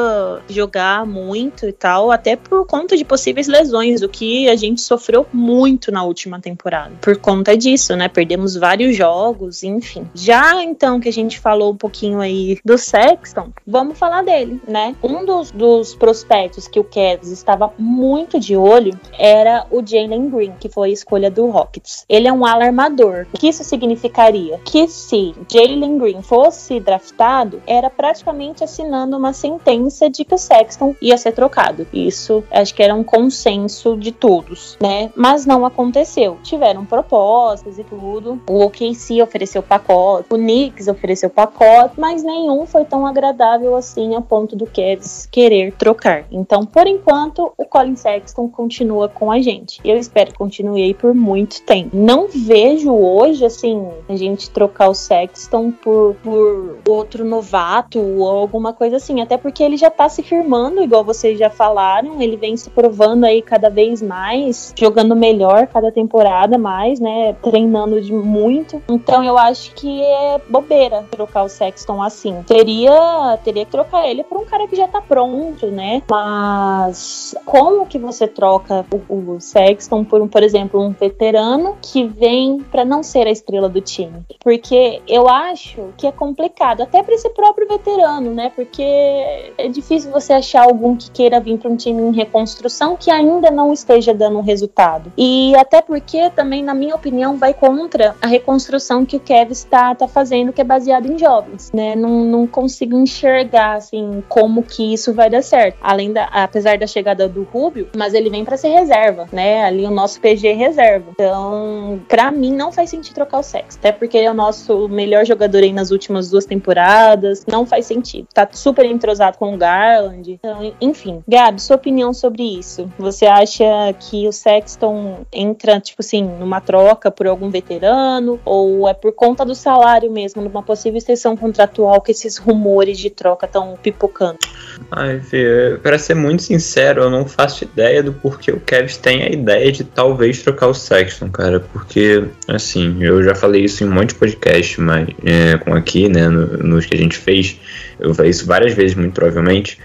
jogar muito e tal, até por conta de possíveis lesões, o que a gente sofreu muito na última temporada. Por conta disso, né, perdemos vários jogos, enfim. Já então que a gente falou um pouquinho aí do Sexton, vamos falar dele, né? Um dos, dos prospectos que o Cavs estava muito de olho era o Jalen Green, que foi a escolha do Rockets. Ele é um alarmador. O que isso significaria? Que se Jalen Green fosse draftado, era praticamente assinando uma sentença de que o Sexton ia ser trocado. Isso acho que era um consenso de todos, né? Mas não aconteceu. Tiveram propostas e tudo. O OKC ofereceu pacote, o Knicks ofereceu pacote, mas nenhum foi tão agradável assim a ponto do Cavs querer trocar. Então, por enquanto, o Colin Sexton continua com a gente. Eu espero que continue aí por muito tempo. Não vejo hoje, assim, a gente trocar o Sexton por, por outro novato ou alguma coisa assim. Até porque ele já tá se firmando, igual vocês já falaram. Ele vem se provando aí cada vez mais, jogando melhor cada temporada mais, né? Treinando de muito. Então eu acho que é bobeira trocar o Sexton assim. Teria, teria que trocar ele por um cara que já tá pronto, né? Mas como que você troca o, o Sexton por, um, por exemplo, um veterano que vem para não ser a estrela do time? Porque eu acho que é complicado, até para esse próprio veterano, né? Porque é difícil você achar algum que queira vir para um time em reconstrução que ainda não esteja dando um resultado. E até porque também, na minha opinião, vai contra a reconstrução que o Kevin está tá fazendo, que é baseado em jovens, né? Não, não consigo enxergar assim como que isso vai dar certo. Além da, apesar da chegada do Rubio, mas ele vem para ser reserva, né? Ali o nosso PG reserva. Então, para mim não faz sentido trocar o sexo, até porque ele é o nosso melhor jogador aí nas últimas duas temporadas. Não faz sentido. Tá super entrosado com o Garland. Então, enfim, Gabi, sua opinião sobre isso? Você acha que o Sexton entra tipo assim numa troca por algum veterano ou é por conta do salário mesmo, numa possível extensão contratual que esses rumores de troca estão pipocando? Ai, Fê, pra ser muito sincero, eu não faço ideia do porquê o Kevs tem a ideia de talvez trocar o Sexton, cara. Porque, assim, eu já falei isso em um monte de podcast, mas é, com aqui, né, no, nos que a gente fez. Eu falei isso várias vezes, muito provavelmente.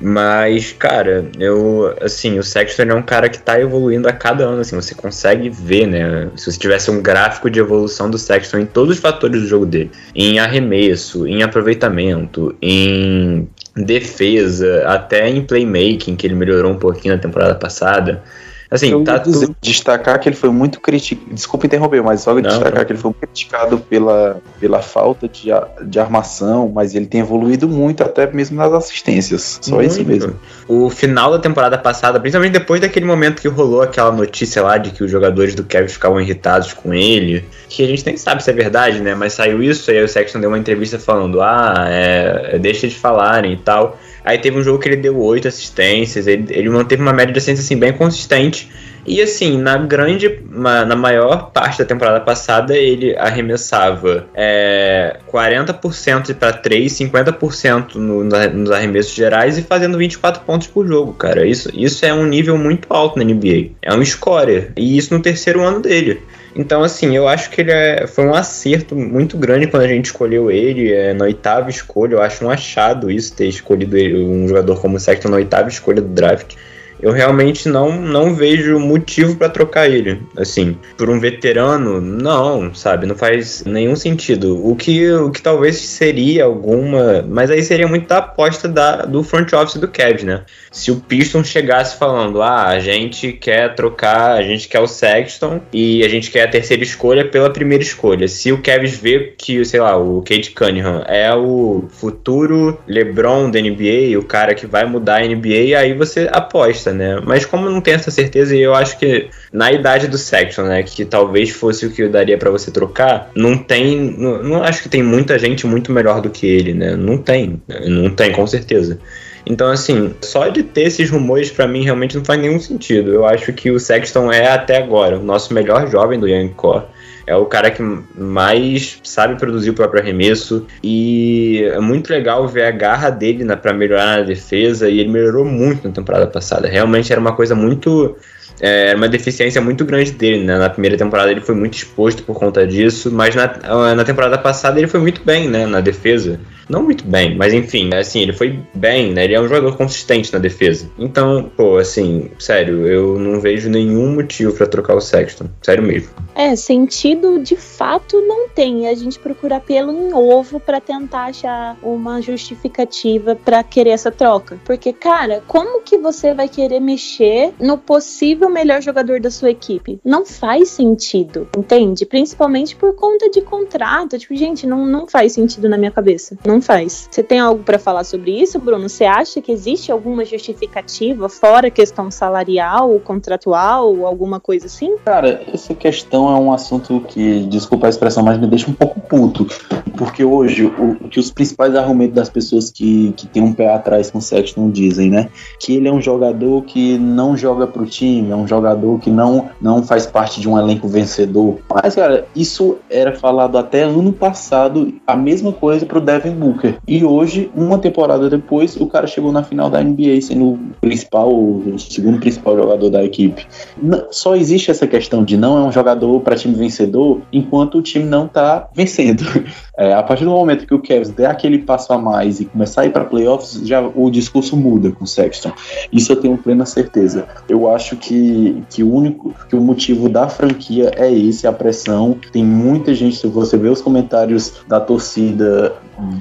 Mas, cara, eu, assim, o Sexton é um cara que tá evoluindo a cada ano, assim, você consegue ver, né? Se você tivesse um gráfico de evolução do Sexton em todos os fatores do jogo dele, em arremesso, em aproveitamento, em defesa, até em playmaking, que ele melhorou um pouquinho na temporada passada. Assim, eu tá dizer, destacar que ele foi muito criticado. Desculpa interromper, mas só Não, destacar não. que ele foi criticado pela, pela falta de, de armação, mas ele tem evoluído muito, até mesmo nas assistências. Só isso Muito. mesmo. O final da temporada passada, principalmente depois daquele momento que rolou aquela notícia lá de que os jogadores do Kevin ficavam irritados com ele, que a gente nem sabe se é verdade, né? Mas saiu isso, aí o Sexton deu uma entrevista falando, ah, é, deixa de falarem e tal. Aí teve um jogo que ele deu oito assistências, ele, ele manteve uma média de assistência assim, bem consistente. E assim, na grande, na maior parte da temporada passada, ele arremessava é, 40% para 3, 50% no, nos arremessos gerais e fazendo 24 pontos por jogo, cara. Isso, isso é um nível muito alto na NBA. É um scorer. E isso no terceiro ano dele. Então, assim, eu acho que ele é- foi um acerto muito grande quando a gente escolheu ele é, na oitava escolha. Eu acho um achado isso, ter escolhido ele- um jogador como o Sexton na oitava escolha do draft. Eu realmente não, não vejo motivo pra trocar ele. Assim, por um veterano, não, sabe? Não faz nenhum sentido. O que, o que talvez seria alguma. Mas aí seria muito da aposta da, do front office do Cavs, né? Se o Piston chegasse falando, ah, a gente quer trocar, a gente quer o Sexton e a gente quer a terceira escolha pela primeira escolha. Se o Cavs vê que, sei lá, o Kate Cunningham é o futuro LeBron da NBA, o cara que vai mudar a NBA, aí você aposta, né? Mas como não tenho essa certeza, e eu acho que na idade do Sexton, né, que talvez fosse o que daria pra você trocar, não tem, não, não acho que tem muita gente muito melhor do que ele, né? Não tem, né? não tem com certeza. Então, assim, só de ter esses rumores pra mim realmente não faz nenhum sentido. Eu acho que o Sexton é até agora o nosso melhor jovem do Young Core. É o cara que mais sabe produzir o próprio arremesso. E é muito legal ver a garra dele na, pra melhorar na defesa. E ele melhorou muito na temporada passada. Realmente era uma coisa muito. é, Era uma deficiência muito grande dele, né? Na primeira temporada ele foi muito exposto por conta disso, mas na, na temporada passada ele foi muito bem, né? Na defesa. Não muito bem, mas enfim, assim, ele foi bem, né? Ele é um jogador consistente na defesa. Então, pô, assim, sério, eu não vejo nenhum motivo pra trocar o Sexton. Sério mesmo. É, sentido de fato não tem. A gente procura pelo em ovo pra tentar achar uma justificativa pra querer essa troca. Porque, cara, como que você vai querer mexer no possível melhor jogador da sua equipe? Não faz sentido, entende? Principalmente por conta de contrato. Tipo, gente, não, não faz sentido na minha cabeça. Não não faz. Você tem algo para falar sobre isso, Bruno? Você acha que existe alguma justificativa fora a questão salarial, contratual, alguma coisa assim? Cara, essa questão é um assunto que, desculpa a expressão, mas me deixa um pouco puto. Porque hoje, o, o que os principais argumentos das pessoas que, que têm um pé atrás com o Sexton dizem, né? Que ele é um jogador que não joga pro time, é um jogador que não, não faz parte de um elenco vencedor. Mas, cara, isso era falado até ano passado, a mesma coisa pro Devin Booker. E hoje, uma temporada depois, o cara chegou na final da NBA sendo o principal, o segundo principal jogador da equipe. Só existe essa questão de não é um jogador para time vencedor enquanto o time não tá vencendo. É, a partir do momento que o Cavs der aquele passo a mais e começar a ir para playoffs, já o discurso muda com o Sexton. Isso eu tenho plena certeza. Eu acho que, que o único que o motivo da franquia é esse, a pressão. Tem muita gente, se você vê os comentários da torcida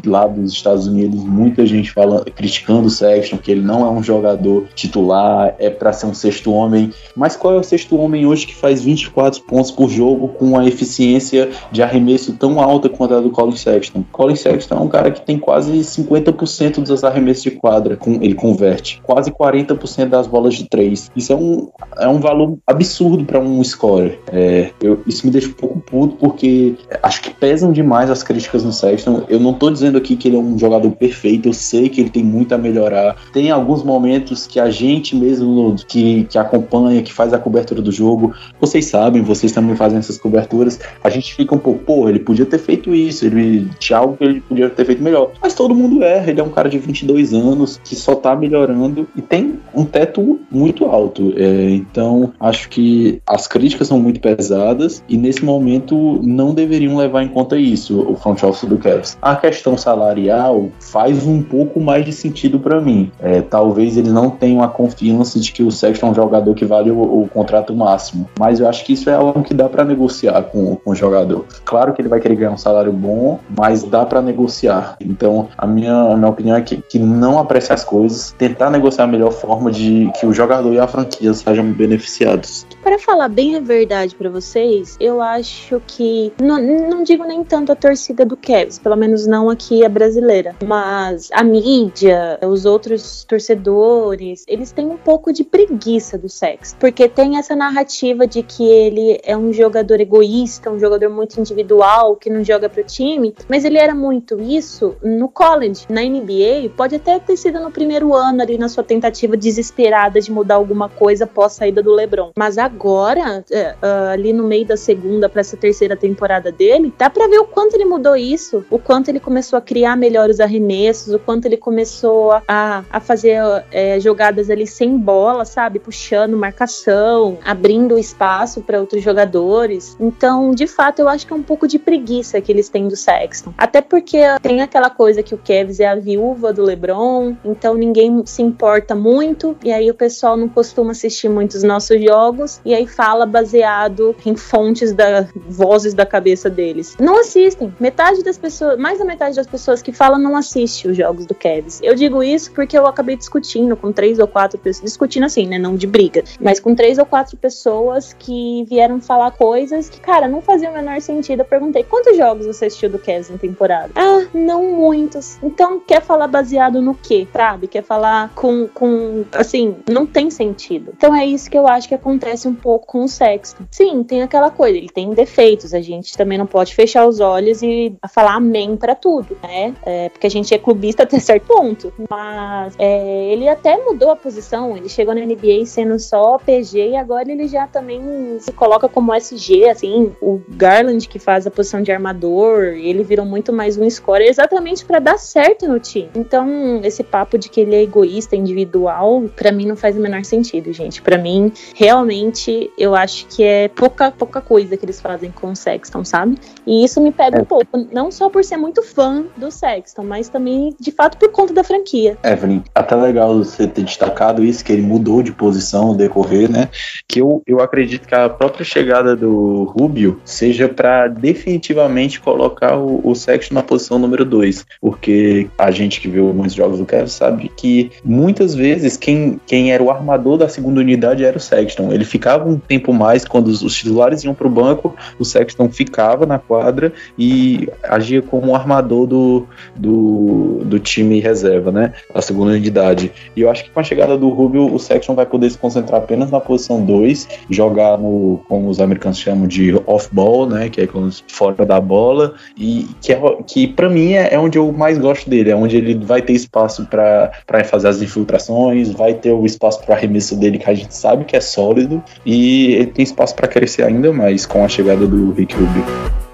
lá dos Estados Unidos, muita gente falando, criticando o Sexton, que ele não é um jogador titular, é para ser um sexto homem. Mas qual é o sexto homem hoje que faz 24 pontos por jogo com a eficiência de arremesso tão alta quanto a do Colin Sexton? Colin Sexton é um cara que tem quase 50% dos arremessos de quadra, com, ele converte, quase 40% das bolas de três. Isso é um, é um valor absurdo para um scorer. É, eu, isso me deixa um pouco puto porque acho que pesam demais as críticas no Sexton. Eu não tô dizendo aqui que ele é um jogador perfeito, eu sei que ele tem muito a melhorar. Tem alguns momentos que a gente mesmo que, que acompanha, que faz a cobertura do jogo, vocês sabem, vocês também fazem essas coberturas, a gente fica um pouco, pô, ele podia ter feito isso, ele tinha algo que ele podia ter feito melhor. Mas todo mundo erra, ele é um cara de 22 anos que só tá melhorando e tem um teto muito alto. É, então, acho que as críticas são muito pesadas e nesse momento não deveriam levar em conta isso, o front office do Cavs. A questão questão salarial faz um pouco mais de sentido para mim. É, talvez eles não tenham a confiança de que o Sexton é um jogador que vale o, o contrato máximo, mas eu acho que isso é algo que dá para negociar com, com o jogador. Claro que ele vai querer ganhar um salário bom, mas dá para negociar. Então, a minha, a minha opinião é que, que não apresse as coisas, tentar negociar a melhor forma de que o jogador e a franquia sejam beneficiados. Para falar bem a verdade para vocês, eu acho que não, não digo nem tanto a torcida do Cavs, pelo menos não aqui a brasileira, mas a mídia, os outros torcedores, eles têm um pouco de preguiça do sexo, porque tem essa narrativa de que ele é um jogador egoísta, um jogador muito individual, que não joga pro time, mas ele era muito isso no college, na NBA, pode até ter sido no primeiro ano ali na sua tentativa desesperada de mudar alguma coisa após a saída do LeBron, mas agora, é, uh, ali no meio da segunda para essa terceira temporada dele, dá para ver o quanto ele mudou isso, o quanto ele começou a criar melhores arremessos, o quanto ele começou a, a fazer é, jogadas ali sem bola, sabe? Puxando marcação, abrindo espaço para outros jogadores. Então, de fato, eu acho que é um pouco de preguiça que eles têm do Sexton. Até porque tem aquela coisa que o Kevs é a viúva do LeBron, então ninguém se importa muito, e aí o pessoal não costuma assistir muitos nossos jogos, e aí fala baseado em fontes da vozes da cabeça deles. Não assistem. Metade das pessoas, mais da metade metade das pessoas que falam não assiste os jogos do Kevs. Eu digo isso porque eu acabei discutindo com três ou quatro pessoas, discutindo assim, né, não de briga, mas com três ou quatro pessoas que vieram falar coisas que, cara, não fazia o menor sentido. Eu perguntei, quantos jogos você assistiu do Kevs na temporada? Ah, não muitos. Então, quer falar baseado no quê, sabe? Quer falar com, com, assim, não tem sentido. Então é isso que eu acho que acontece um pouco com o Sexton. Sim, tem aquela coisa, ele tem defeitos, a gente também não pode fechar os olhos e falar amém para tudo tudo, né? É, porque a gente é clubista até certo ponto. Mas é, ele até mudou a posição. Ele chegou na NBA sendo só PG e agora ele já também se coloca como SG, assim. O Garland que faz a posição de armador, ele virou muito mais um scorer exatamente para dar certo no time. Então, esse papo de que ele é egoísta, individual, para mim não faz o menor sentido, gente. Para mim, realmente, eu acho que é pouca, pouca coisa que eles fazem com o Sexton, sabe? E isso me pega um pouco. Não só por ser muito fã do Sexton, mas também, de fato, por conta da franquia. Evelyn, até legal você ter destacado isso, que ele mudou de posição no decorrer, né? Que eu, eu acredito que a própria chegada do Rubio seja para definitivamente colocar o, o Sexton na posição número 2, porque a gente que viu muitos jogos do Kevin sabe que muitas vezes quem, quem era o armador da segunda unidade era o Sexton. Ele ficava um tempo mais quando os, os titulares iam para o banco, o Sexton ficava na quadra e agia como um armador armador do, do, do time reserva, né? A segunda unidade. E eu acho que com a chegada do Rubio, o Sexton vai poder se concentrar apenas na posição 2, jogar no, como os americanos chamam de off-ball, né? Que é fora da bola, e que, é, que para mim é, é onde eu mais gosto dele, é onde ele vai ter espaço para fazer as infiltrações, vai ter o espaço para arremesso dele que a gente sabe que é sólido, e ele tem espaço para crescer ainda mais com a chegada do Rick Rubio.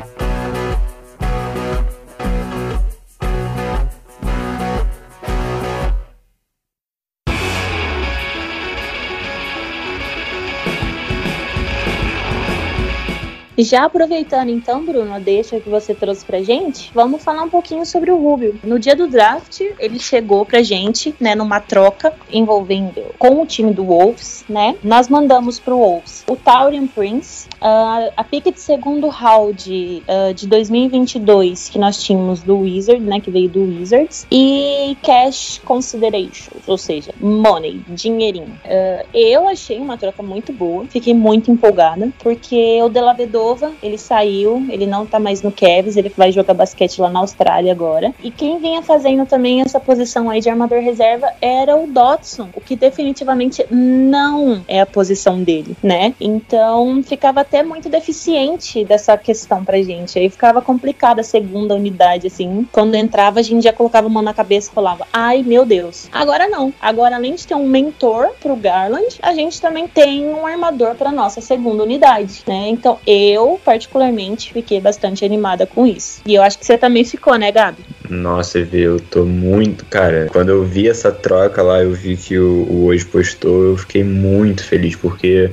Já aproveitando então, Bruno, deixa que você trouxe pra gente, vamos falar um pouquinho sobre o Rubio. No dia do draft, ele chegou pra gente, né, numa troca envolvendo com o time do Wolves, né? Nós mandamos pro Wolves o Taurian Prince, uh, a pick de segundo round uh, de 2022 que nós tínhamos do Wizard, né, que veio do Wizards, e cash considerations, ou seja, money, dinheirinho. Uh, eu achei uma troca muito boa, fiquei muito empolgada, porque o Delavedor Ele saiu, ele não tá mais no Cavs, ele vai jogar basquete lá na Austrália agora. E quem vinha fazendo também essa posição aí de armador reserva era o Dotson, o que definitivamente não é a posição dele, né? Então ficava até muito deficiente dessa questão pra gente. Aí ficava complicada a segunda unidade, assim. Quando entrava, a gente já colocava a mão na cabeça e falava: ai meu Deus. Agora não. Agora, além de ter um mentor pro Garland, a gente também tem um armador pra nossa segunda unidade, né? Então eu eu, particularmente, fiquei bastante animada com isso. E eu acho que você também ficou, né, Gabi? Nossa, vi, eu tô muito, cara. Quando eu vi essa troca lá, eu vi que o, o hoje postou, eu fiquei muito feliz, porque.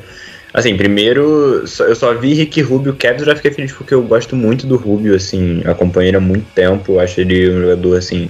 Assim, primeiro, eu só vi Rick Rubio, Cavs, já fiquei feliz porque eu gosto muito do Rubio, assim, acompanho ele há muito tempo, acho ele um jogador, assim,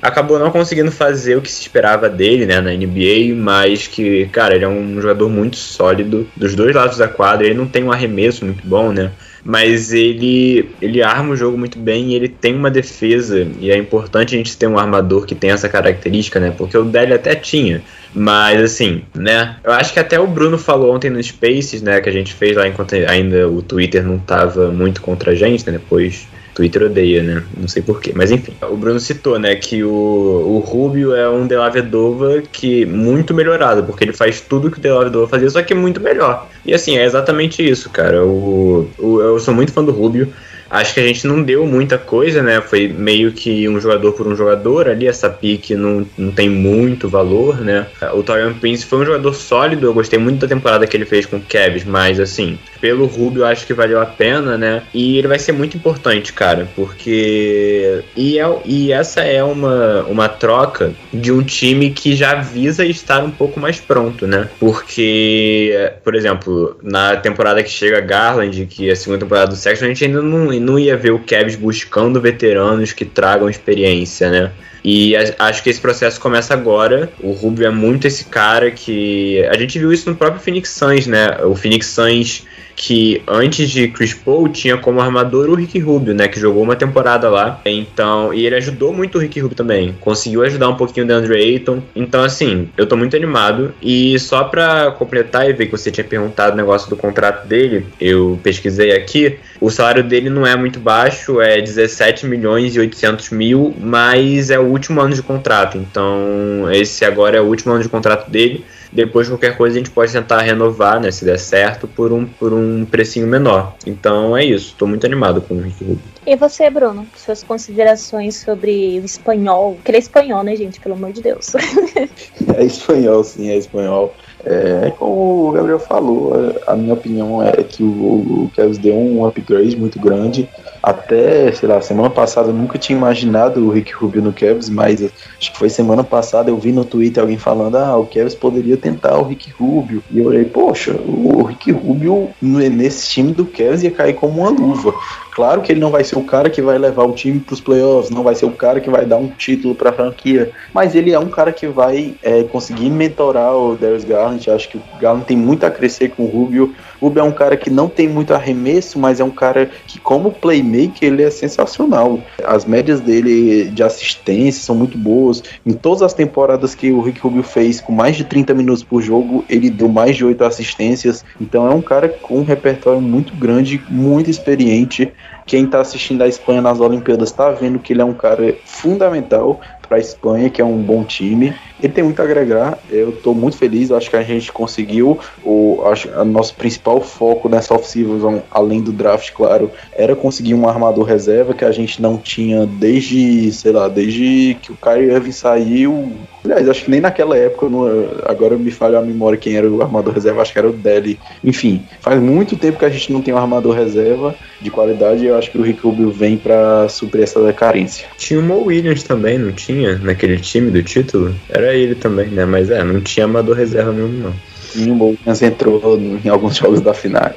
acabou não conseguindo fazer o que se esperava dele, né, na NBA, mas que, cara, ele é um jogador muito sólido dos dois lados da quadra, ele não tem um arremesso muito bom, né? Mas ele, ele arma o jogo muito bem e ele tem uma defesa, e é importante a gente ter um armador que tem essa característica, né? Porque o Dele até tinha, mas assim, né? Eu acho que até o Bruno falou ontem no Spaces, né? Que a gente fez lá enquanto ainda o Twitter não tava muito contra a gente, né? Depois Twitter odeia, né? Não sei porquê. Mas enfim, o Bruno citou, né, que o, o Rubio é um Delavedova que muito melhorado, porque ele faz tudo que o Delavedova fazia, só que muito melhor. E assim, é exatamente isso, cara. O, o, eu sou muito fã do Rubio. Acho que a gente não deu muita coisa, né? Foi meio que um jogador por um jogador ali. Essa pique não, não tem muito valor, né? O Torian Prince foi um jogador sólido. Eu gostei muito da temporada que ele fez com o Cavs, mas assim, pelo Rubio acho que valeu a pena, né? E ele vai ser muito importante, cara, porque. E, é, e essa é uma, uma troca de um time que já visa estar um pouco mais pronto, né? Porque, por exemplo, na temporada que chega Garland, que é a segunda temporada do Sexton, a gente ainda não não ia ver o Cavs buscando veteranos que tragam experiência, né? E acho que esse processo começa agora. O Rubio é muito esse cara que. A gente viu isso no próprio Phoenix Suns, né? O Phoenix Suns que antes de Chris Paul tinha como armador o Rick Rubio, né, que jogou uma temporada lá. Então, e ele ajudou muito o Rick Rubio também. Conseguiu ajudar um pouquinho o DeAndre Ayton. Então, assim, eu tô muito animado e só para completar e ver que você tinha perguntado o negócio do contrato dele, eu pesquisei aqui. O salário dele não é muito baixo, é 17 milhões e 800 mil, mas é o último ano de contrato. Então, esse agora é o último ano de contrato dele. Depois, qualquer coisa, a gente pode tentar renovar, né? Se der certo, por um, por um precinho menor. Então é isso. Estou muito animado com o Rick Rubio. E você, Bruno? Suas considerações sobre o espanhol? Que ele é espanhol, né, gente? Pelo amor de Deus. é espanhol, sim, é espanhol. É, como o Gabriel falou, a minha opinião é que o, o Cavs deu um upgrade muito grande. Até, sei lá, semana passada eu nunca tinha imaginado o Rick Rubio no Cavs, mas acho que foi semana passada eu vi no Twitter alguém falando: ah, o Cavs poderia tentar o Rick Rubio. E eu olhei, poxa, o Rick Rubio nesse time do Cavs ia cair como uma luva. Claro que ele não vai ser o cara que vai levar o time para os playoffs, não vai ser o cara que vai dar um título para a franquia, mas ele é um cara que vai é, conseguir mentorar o Darius Garland. Acho que o Garland tem muito a crescer com o Rubio. O Rubio é um cara que não tem muito arremesso, mas é um cara que, como playmaker, ele é sensacional. As médias dele de assistência são muito boas. Em todas as temporadas que o Rick Rubio fez, com mais de 30 minutos por jogo, ele deu mais de 8 assistências. Então é um cara com um repertório muito grande, muito experiente. Quem tá assistindo a Espanha nas Olimpíadas tá vendo que ele é um cara fundamental para a Espanha, que é um bom time. Ele tem muito a agregar. Eu estou muito feliz. Acho que a gente conseguiu. O acho, a nosso principal foco nessa off-season, além do draft, claro, era conseguir um armador reserva que a gente não tinha desde, sei lá, desde que o Kyrie Irving saiu. Aliás, acho que nem naquela época, não, agora me falha a memória quem era o armador reserva, acho que era o Deli. Enfim, faz muito tempo que a gente não tem um armador reserva de qualidade e eu acho que o Rick Rubio vem para suprir essa carência. Tinha o Mo Williams também, não tinha? Naquele time do título? Era ele também, né? Mas é, não tinha amador reserva mesmo, não. Williams entrou em alguns jogos da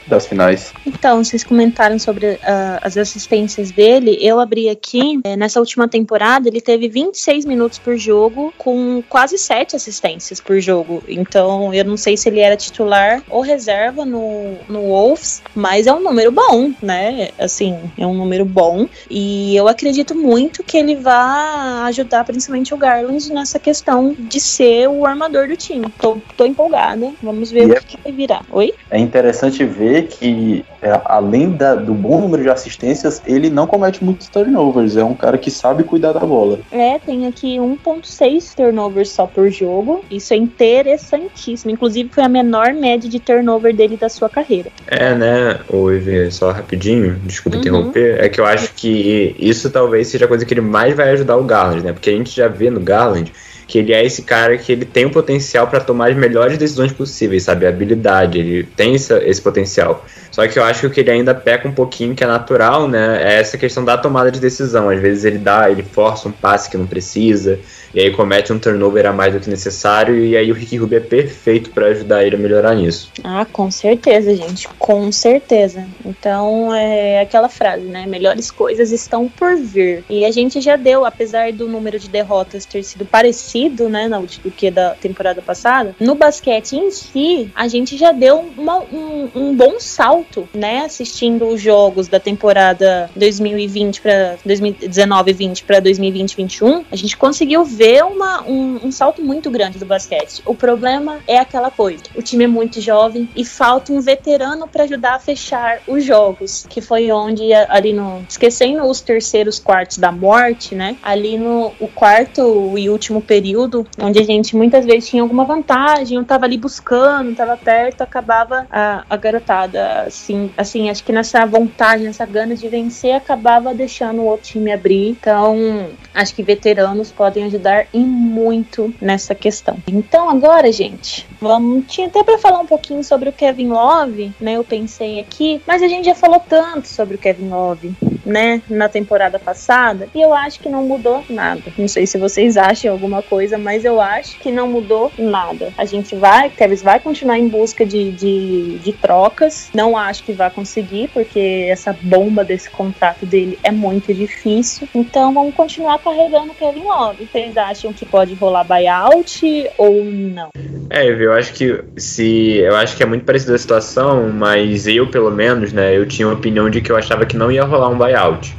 das finais. Então, vocês comentaram sobre uh, as assistências dele. Eu abri aqui, é, nessa última temporada, ele teve 26 minutos por jogo, com quase 7 assistências por jogo. Então, eu não sei se ele era titular ou reserva no, no Wolves, mas é um número bom, né? Assim, é um número bom. E eu acredito muito que ele vai ajudar principalmente o Garland nessa questão de ser o armador do time. Tô, tô empolgada. Vamos ver e o é, que vai virar. Oi? É interessante ver que, é, além da, do bom número de assistências, ele não comete muitos turnovers. É um cara que sabe cuidar da bola. É, tem aqui 1,6 turnovers só por jogo. Isso é interessantíssimo. Inclusive, foi a menor média de turnover dele da sua carreira. É, né, o só rapidinho, desculpa uhum. interromper. É que eu acho que isso talvez seja a coisa que ele mais vai ajudar o Garland, né? Porque a gente já vê no Garland que ele é esse cara que ele tem o potencial para tomar as melhores decisões possíveis, sabe? A habilidade, ele tem esse, esse potencial. Só que eu acho que ele ainda peca um pouquinho, que é natural, né? É essa questão da tomada de decisão. Às vezes ele dá, ele força um passe que não precisa, e aí comete um turnover a mais do que necessário, e aí o Ricky Rubio é perfeito para ajudar ele a melhorar nisso. Ah, com certeza, gente, com certeza. Então é aquela frase, né? Melhores coisas estão por vir. E a gente já deu, apesar do número de derrotas ter sido parecido, né, do que da temporada passada, no basquete em si, a gente já deu uma, um, um bom salto, né, assistindo os jogos da temporada 2020 para 2019-20 para 2020-21, a gente conseguiu ver uma, um, um, salto muito grande do basquete. O problema é aquela coisa: o time é muito jovem e falta um veterano para ajudar a fechar os jogos, que foi onde ali no esquecendo os terceiros quartos da morte, né? Ali no o quarto e último período, onde a gente muitas vezes tinha alguma vantagem, eu tava ali buscando, tava perto, acabava a, a garotada assim, assim, acho que nessa vontade, nessa gana de vencer, acabava deixando o outro time abrir. Então, acho que veteranos podem ajudar ajudar e muito nessa questão. Então agora, gente, vamos tinha até para falar um pouquinho sobre o Kevin Love, né? Eu pensei aqui, mas a gente já falou tanto sobre o Kevin Love, né, na temporada passada, e eu acho que não mudou nada. Não sei se vocês acham alguma coisa, mas eu acho que não mudou nada. A gente vai, Kevin vai continuar em busca de, de, de trocas. Não acho que vai conseguir, porque essa bomba desse contrato dele é muito difícil. Então vamos continuar carregando o Kevin Love. Vocês acham que pode rolar buyout ou não? É, eu acho que se. Eu acho que é muito parecida a situação, mas eu, pelo menos, né, eu tinha uma opinião de que eu achava que não ia rolar um buyout.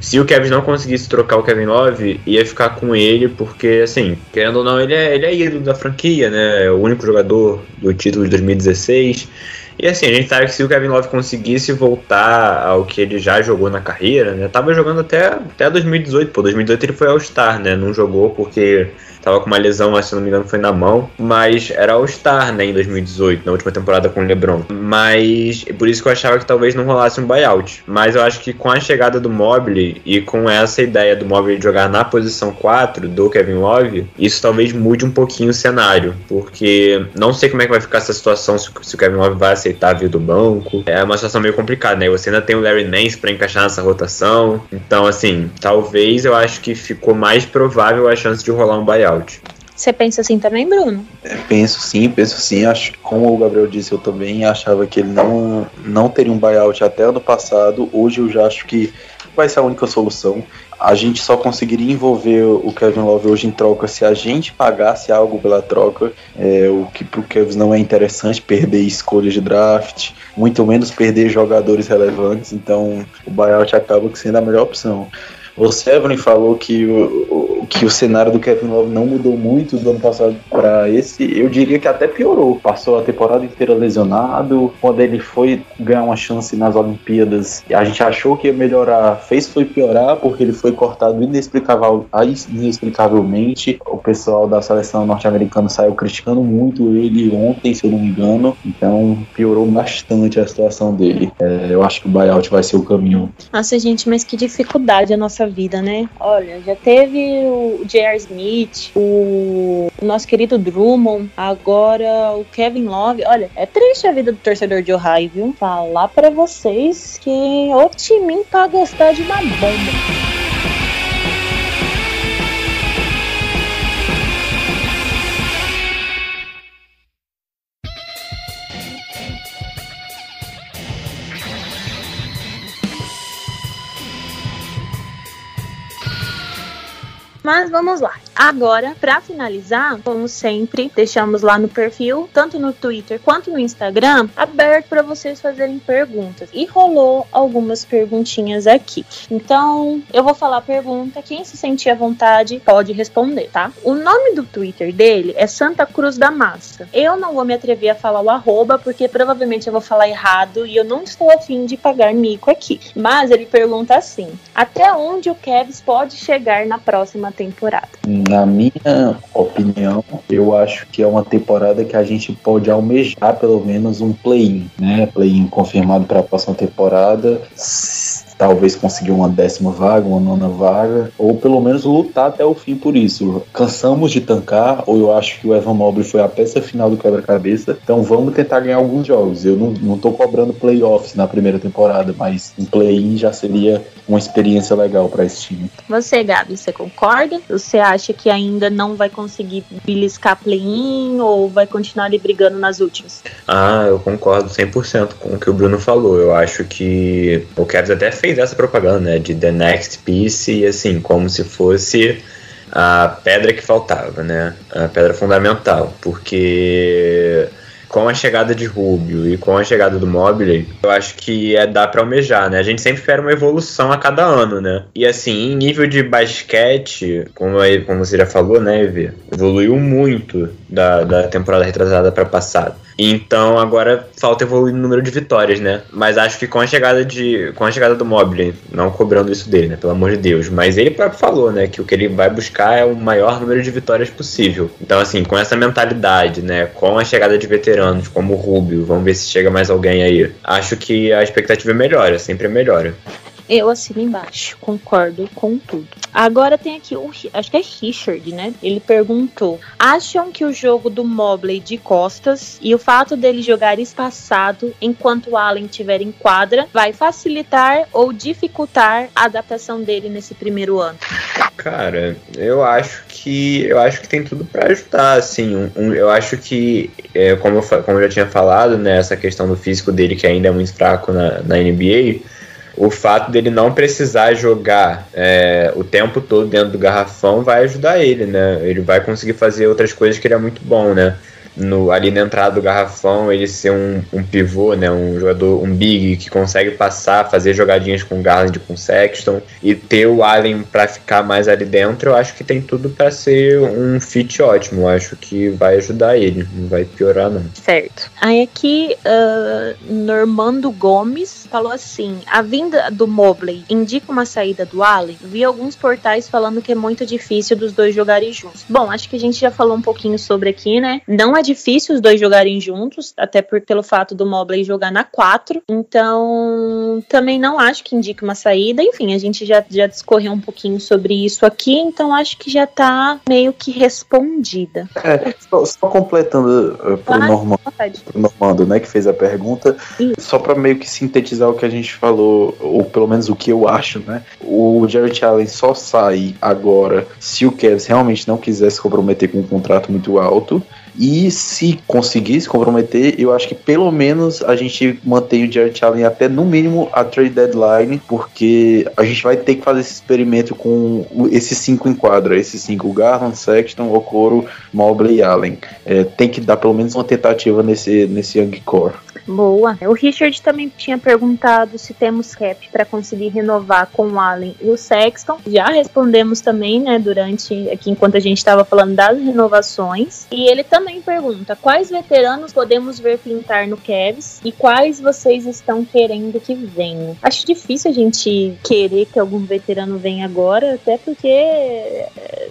Se o Kevin não conseguisse trocar o Kevin Love, ia ficar com ele, porque, assim, querendo ou não, ele é, ele é ídolo da franquia, né? É o único jogador do título de 2016. E assim, a gente sabe que se o Kevin Love conseguisse voltar ao que ele já jogou na carreira, né? Tava jogando até, até 2018, pô. 2018 ele foi All-Star, né? Não jogou porque Tava com uma lesão, se não me engano foi na mão. Mas era All-Star, né, em 2018, na última temporada com o LeBron. Mas por isso que eu achava que talvez não rolasse um buyout. Mas eu acho que com a chegada do Mobley e com essa ideia do Mobley jogar na posição 4 do Kevin Love, isso talvez mude um pouquinho o cenário. Porque não sei como é que vai ficar essa situação, se, se o Kevin Love vai aceitar vir do banco. É uma situação meio complicada, né? Você ainda tem o Larry Nance para encaixar nessa rotação. Então, assim, talvez eu acho que ficou mais provável a chance de rolar um buyout buyout. Você pensa assim também, Bruno? É, penso sim, penso sim. Acho como o Gabriel disse, eu também achava que ele não, não teria um buyout até ano passado. Hoje eu já acho que vai ser a única solução. A gente só conseguiria envolver o Kevin Love hoje em troca se a gente pagasse algo pela troca, é, o que para o Kevin não é interessante perder escolhas de draft, muito menos perder jogadores relevantes. Então o buyout acaba sendo a melhor opção. Você, Evelyn, falou que o, o, que o cenário do Kevin Love não mudou muito do ano passado para esse. Eu diria que até piorou. Passou a temporada inteira lesionado. Quando ele foi ganhar uma chance nas Olimpíadas, a gente achou que ia melhorar. Fez foi piorar porque ele foi cortado inexplicável, inexplicavelmente. O pessoal da seleção norte-americana saiu criticando muito ele ontem, se eu não me engano. Então piorou bastante a situação dele. É, eu acho que o buyout vai ser o caminho. Nossa, gente, mas que dificuldade a nossa vida, né? Olha, já teve o J.R. Smith, o nosso querido Drummond, agora o Kevin Love. Olha, é triste a vida do torcedor de Ohio, viu? Falar para vocês que o time pra gostar de uma bomba. Mas vamos lá. Agora, para finalizar, como sempre, deixamos lá no perfil, tanto no Twitter quanto no Instagram, aberto para vocês fazerem perguntas. E rolou algumas perguntinhas aqui. Então, eu vou falar a pergunta. Quem se sentir à vontade pode responder, tá? O nome do Twitter dele é Santa Cruz da Massa. Eu não vou me atrever a falar o arroba, porque provavelmente eu vou falar errado e eu não estou afim de pagar mico aqui. Mas ele pergunta assim: até onde o Kevs pode chegar na próxima temporada? Na minha opinião, eu acho que é uma temporada que a gente pode almejar pelo menos um play-in, né? Play-in confirmado para a próxima temporada talvez conseguir uma décima vaga, uma nona vaga, ou pelo menos lutar até o fim por isso. Cansamos de tancar, ou eu acho que o Evan Mobley foi a peça final do quebra-cabeça, então vamos tentar ganhar alguns jogos. Eu não, não tô cobrando playoffs na primeira temporada, mas um play-in já seria uma experiência legal para esse time. Você, Gabi, você concorda? Você acha que ainda não vai conseguir beliscar play-in ou vai continuar ali brigando nas últimas? Ah, eu concordo 100% com o que o Bruno falou. Eu acho que o Cavs até fez fez essa propaganda, né, de The Next Piece, e assim, como se fosse a pedra que faltava, né, a pedra fundamental, porque com a chegada de Rubio e com a chegada do Mobley, eu acho que é dá para almejar, né? A gente sempre espera uma evolução a cada ano, né? E assim, em nível de basquete, como, como você já falou, né, Evê? Evoluiu muito da, da temporada retrasada para passada. Então agora falta evoluir no número de vitórias, né? Mas acho que com a chegada de com a chegada do Mobley, não cobrando isso dele, né? Pelo amor de Deus, mas ele próprio falou, né, que o que ele vai buscar é o maior número de vitórias possível. Então assim, com essa mentalidade, né, com a chegada de veteranos como o Rubio, vamos ver se chega mais alguém aí. Acho que a expectativa melhora, sempre melhora. Eu assino embaixo, concordo com tudo. Agora tem aqui o, acho que é Richard, né? Ele perguntou: acham que o jogo do Mobley de costas e o fato dele jogar espaçado enquanto o Allen estiver em quadra vai facilitar ou dificultar a adaptação dele nesse primeiro ano? Cara, eu acho que eu acho que tem tudo para ajudar, assim. Um, um, eu acho que, é, como, eu, como eu já tinha falado, né, essa questão do físico dele que ainda é muito fraco na, na NBA o fato dele não precisar jogar é, o tempo todo dentro do garrafão vai ajudar ele, né? Ele vai conseguir fazer outras coisas que ele é muito bom, né? No, ali na entrada do garrafão ele ser um, um pivô, né, um jogador, um big que consegue passar, fazer jogadinhas com Garland, com Sexton e ter o Allen para ficar mais ali dentro, eu acho que tem tudo para ser um fit ótimo. Eu acho que vai ajudar ele, não vai piorar não. Certo. Aí aqui uh, Normando Gomes falou assim: a vinda do Mobley indica uma saída do Allen. Vi alguns portais falando que é muito difícil dos dois jogarem juntos. Bom, acho que a gente já falou um pouquinho sobre aqui, né? Não é difícil os dois jogarem juntos, até por, pelo fato do Mobley jogar na 4. Então, também não acho que indique uma saída. Enfim, a gente já, já discorreu um pouquinho sobre isso aqui, então acho que já tá meio que respondida. É, só, só completando uh, pro, ah, Normando, pro Normando, né, que fez a pergunta, isso. só para meio que sintetizar o que a gente falou, ou pelo menos o que eu acho, né? O Jared Allen só sai agora se o Cavs realmente não quiser se comprometer com um contrato muito alto. E se conseguir se comprometer, eu acho que pelo menos a gente mantém o Jared Allen até no mínimo a trade deadline, porque a gente vai ter que fazer esse experimento com esses cinco em quadra, esses cinco, Garland, Sexton, Okoro, Mobley e Allen. É, tem que dar pelo menos uma tentativa nesse, nesse Young Core. Boa. O Richard também tinha perguntado se temos cap para conseguir renovar com o Allen e o Sexton. Já respondemos também, né, durante aqui enquanto a gente estava falando das renovações. E ele também pergunta: quais veteranos podemos ver pintar no Cavs e quais vocês estão querendo que venham? Acho difícil a gente querer que algum veterano venha agora, até porque eh,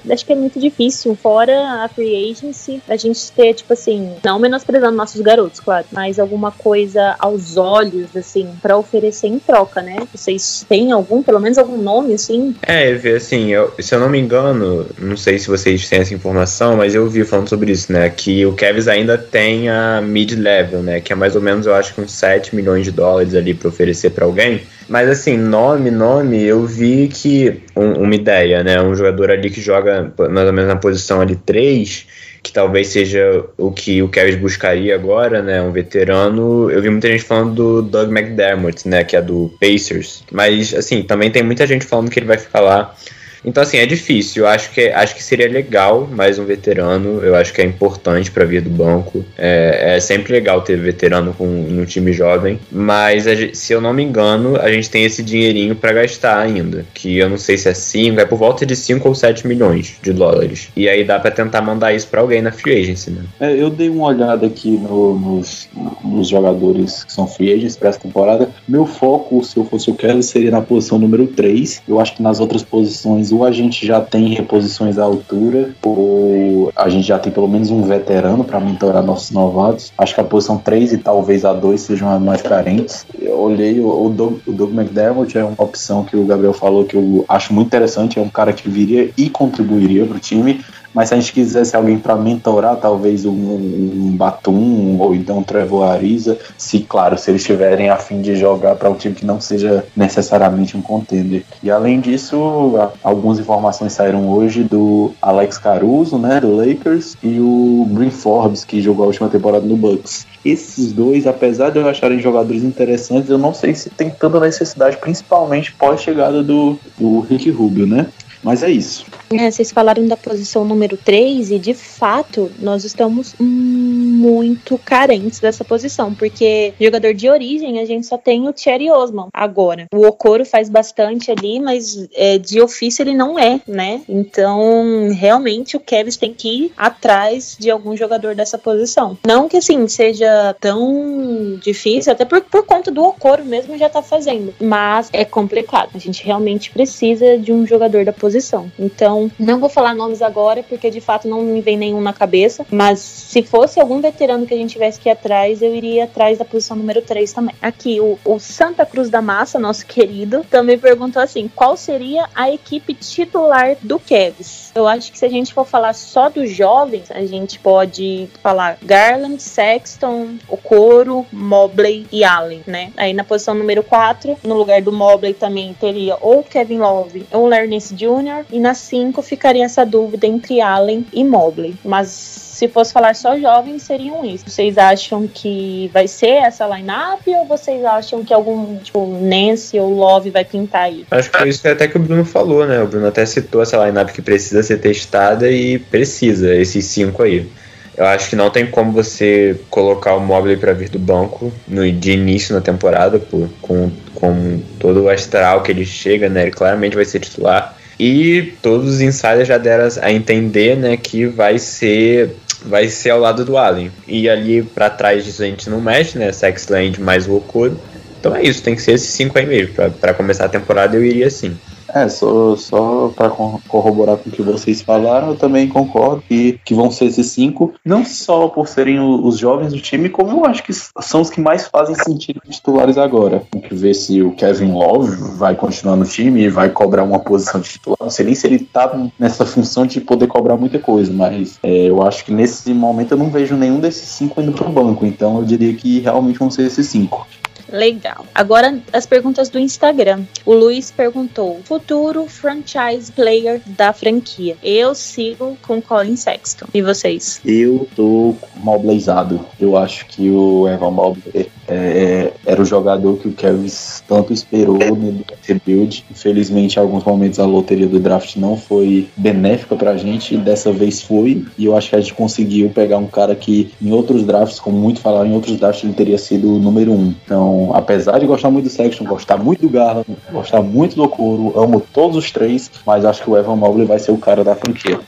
acho que é muito difícil. Fora a free agency, a gente ter, tipo assim, não menosprezando nossos garotos, claro, mas alguma coisa aos olhos, assim, para oferecer em troca, né? Vocês têm algum, pelo menos algum nome, assim? É, assim, eu, se eu não me engano, não sei se vocês têm essa informação, mas eu vi falando sobre isso, né? Que o Kevs ainda tem a mid-level, né? Que é mais ou menos, eu acho que uns 7 milhões de dólares ali para oferecer para alguém. Mas assim, nome, nome, eu vi que um, uma ideia, né? Um jogador ali que joga mais ou menos na posição ali 3 que talvez seja o que o Cavs buscaria agora, né? Um veterano. Eu vi muita gente falando do Doug McDermott, né? Que é do Pacers. Mas, assim, também tem muita gente falando que ele vai ficar lá então, assim, é difícil. Eu acho que, acho que seria legal mais um veterano. Eu acho que é importante para vir do banco. É, é, sempre legal ter veterano com, no time jovem. Mas, se eu não me engano, a gente tem esse dinheirinho para gastar ainda. Que eu não sei se é 5, é por volta de 5 ou 7 milhões de dólares. E aí dá para tentar mandar isso para alguém na free agency, né? É, eu dei uma olhada aqui no, nos, nos jogadores que são free agents para essa temporada. Meu foco, se eu fosse o Kelly, seria na posição número 3. Eu acho que nas outras posições ou a gente já tem reposições à altura, ou a gente já tem pelo menos um veterano para mentorar nossos novatos. Acho que a posição 3 e talvez a 2 sejam as mais carentes. Eu olhei, o Doug, o Doug McDermott é uma opção que o Gabriel falou que eu acho muito interessante, é um cara que viria e contribuiria para o time. Mas se a gente quisesse alguém para mentorar, talvez um, um Batum ou então um Trevor Ariza, se claro, se eles estiverem a fim de jogar para um time que não seja necessariamente um contender. E além disso, algumas informações saíram hoje do Alex Caruso, né, do Lakers, e o Green Forbes, que jogou a última temporada no Bucks. Esses dois, apesar de eu acharem jogadores interessantes, eu não sei se tem tanta necessidade, principalmente pós-chegada do, do Rick Rubio, né? Mas é isso. É, vocês falaram da posição número 3 e de fato nós estamos muito carentes dessa posição, porque jogador de origem a gente só tem o Thierry Osman agora. O Okoro faz bastante ali, mas é, de ofício ele não é, né? Então realmente o Kevin tem que ir atrás de algum jogador dessa posição. Não que assim seja tão difícil, até por, por conta do Okoro mesmo já tá fazendo, mas é complicado. A gente realmente precisa de um jogador da posição. Então não vou falar nomes agora, porque de fato não me vem nenhum na cabeça. Mas se fosse algum veterano que a gente tivesse que ir atrás, eu iria atrás da posição número 3 também. Aqui, o, o Santa Cruz da Massa, nosso querido, também perguntou assim: qual seria a equipe titular do Kevs? Eu acho que se a gente for falar só dos jovens, a gente pode falar Garland, Sexton, Okoro, Mobley e Allen, né? Aí na posição número 4, no lugar do Mobley também teria ou Kevin Love ou Lernis Jr. E na 5 5 ficaria essa dúvida entre Allen e Mobley. Mas se fosse falar só jovens, seriam isso. Vocês acham que vai ser essa lineup ou vocês acham que algum, tipo, Nancy ou Love vai pintar aí? Acho que foi isso até que o Bruno falou, né? O Bruno até citou essa lineup que precisa ser testada e precisa, esses cinco aí. Eu acho que não tem como você colocar o Mobley para vir do banco no, de início na temporada, pô, com, com todo o astral que ele chega, né? Ele claramente vai ser titular. E todos os insiders já deram a entender, né, que vai ser vai ser ao lado do Allen. E ali para trás disso a gente não mexe, né? Sexland mais o Okoro. Então é isso, tem que ser esses cinco aí mesmo. Para começar a temporada eu iria assim. É, só, só para corroborar com o que vocês falaram, eu também concordo que, que vão ser esses cinco, não só por serem os jovens do time, como eu acho que são os que mais fazem sentido titulares agora. Tem que ver se o Kevin Love vai continuar no time e vai cobrar uma posição de titular. Não sei nem se ele tá nessa função de poder cobrar muita coisa, mas é, eu acho que nesse momento eu não vejo nenhum desses cinco indo pro banco, então eu diria que realmente vão ser esses cinco. Legal. Agora as perguntas do Instagram. O Luiz perguntou: futuro franchise player da franquia. Eu sigo com Colin Sexton. E vocês? Eu tô mobilizado. Eu acho que o Evan Mobley é, era o jogador que o Kevs tanto esperou no rebuild. Infelizmente, em alguns momentos a loteria do draft não foi benéfica pra gente, dessa vez foi. E eu acho que a gente conseguiu pegar um cara que em outros drafts, como muito falaram, em outros drafts ele teria sido o número um. Então, apesar de gostar muito do Sexton, gostar muito do Garland, gostar muito do Okoro, amo todos os três, mas acho que o Evan Mobley vai ser o cara da franquia.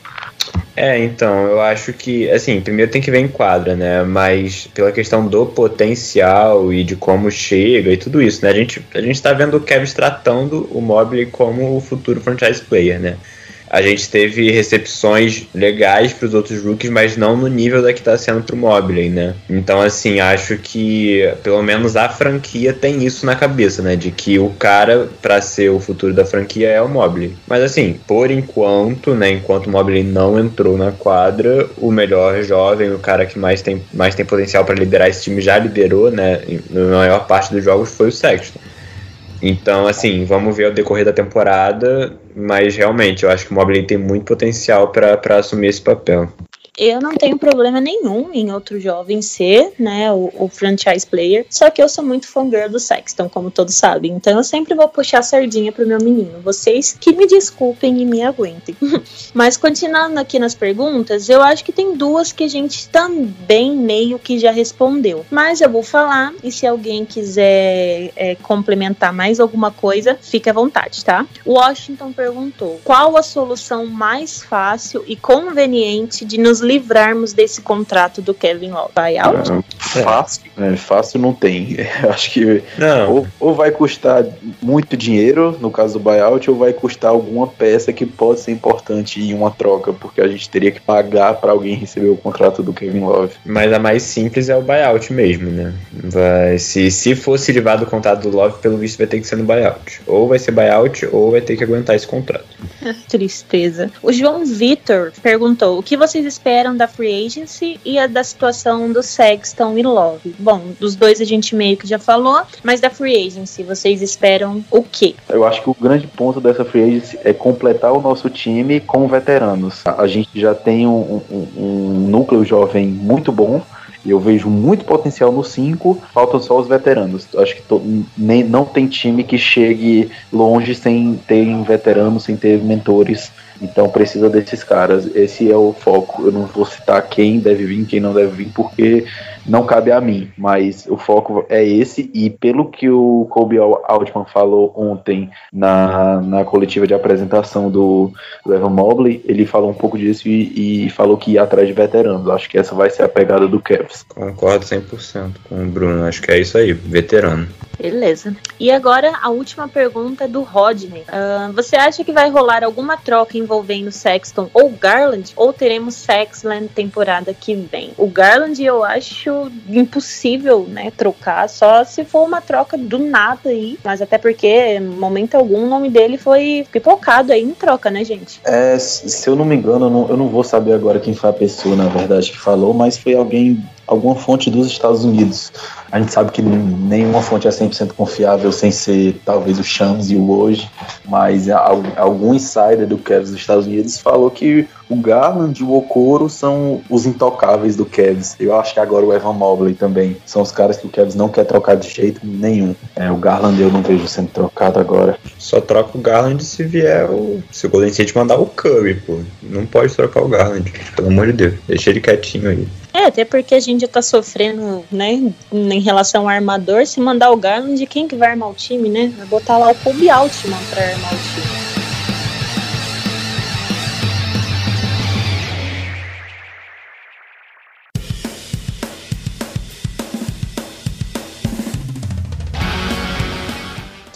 É, então, eu acho que, assim, primeiro tem que ver em quadra, né? Mas pela questão do potencial e de como chega e tudo isso, né? A gente, a gente tá vendo o Kevin tratando o Mobley como o futuro franchise player, né? A gente teve recepções legais para os outros rookies, mas não no nível da que está sendo para o Mobley, né? Então, assim, acho que pelo menos a franquia tem isso na cabeça, né? De que o cara para ser o futuro da franquia é o Mobley. Mas, assim, por enquanto, né? Enquanto o Mobley não entrou na quadra, o melhor jovem, o cara que mais tem, mais tem potencial para liderar esse time já liderou, né? Na maior parte dos jogos foi o Sexton. Então, assim, vamos ver ao decorrer da temporada, mas realmente eu acho que o Mobley tem muito potencial para assumir esse papel eu não tenho problema nenhum em outro jovem ser, né, o, o franchise player. Só que eu sou muito fangirl do Sexton, como todos sabem. Então eu sempre vou puxar a sardinha pro meu menino. Vocês que me desculpem e me aguentem. Mas continuando aqui nas perguntas, eu acho que tem duas que a gente também meio que já respondeu. Mas eu vou falar e se alguém quiser é, complementar mais alguma coisa, fique à vontade, tá? Washington perguntou: qual a solução mais fácil e conveniente de nos livrarmos desse contrato do Kevin Love? Buyout? É, fácil, é, fácil não tem. Acho que ou, ou, vai custar muito dinheiro, no caso do buyout, ou vai custar alguma peça que pode ser importante em uma troca, porque a gente teria que pagar para alguém receber o contrato do Kevin Love. Mas a mais simples é o buyout mesmo, né? Vai, se, se fosse livrado o contrato do Love, pelo visto vai ter que ser no buyout. Ou vai ser buyout, ou vai ter que aguentar esse contrato. Tristeza. O João Vitor perguntou: o que vocês esperam esperam da free agency e a da situação do Sexton e Love? Bom, dos dois a gente meio que já falou, mas da free agency, vocês esperam o quê? Eu acho que o grande ponto dessa free agency é completar o nosso time com veteranos. A gente já tem um, um, um núcleo jovem muito bom. Eu vejo muito potencial no 5, faltam só os veteranos. Acho que nem, não tem time que chegue longe sem ter veteranos, sem ter mentores então precisa desses caras. Esse é o foco. Eu não vou citar quem deve vir, quem não deve vir, porque não cabe a mim, mas o foco é esse, e pelo que o Kobe Altman falou ontem na, na coletiva de apresentação do, do Evan Mobley, ele falou um pouco disso e, e, falou que ia atrás de veteranos. Acho que essa vai ser a pegada do Cavs. Concordo 100% com o Bruno, acho que é isso aí, veterano. Beleza. E agora a última pergunta do Rodney. Uh, você acha que vai rolar alguma troca envolvendo Sexton ou Garland? Ou teremos Sexland temporada que vem? O Garland eu acho acho impossível, né, trocar, só se for uma troca do nada aí. Mas até porque, momento algum, o nome dele foi pipocado aí em troca, né, gente? É, se eu não me engano, eu não, eu não vou saber agora quem foi a pessoa, na verdade, que falou, mas foi alguém alguma fonte dos Estados Unidos. A gente sabe que nenhuma fonte é 100% confiável sem ser talvez o Shams e o hoje, mas algum insider do Cavs dos Estados Unidos falou que o Garland e o Okoro são os intocáveis do Cavs. Eu acho que agora o Evan Mobley também são os caras que o Cavs não quer trocar de jeito nenhum. É, o Garland eu não vejo sendo trocado agora. Só troca o Garland se vier o. Se o Golden State mandar o Curry, pô. Não pode trocar o Garland, pelo amor de Deus. Deixa ele quietinho aí. É, até porque a gente já tá sofrendo, né, em relação ao armador. Se mandar o Garland, quem que vai armar o time, né? Vai botar lá o Kobe Altman pra armar o time.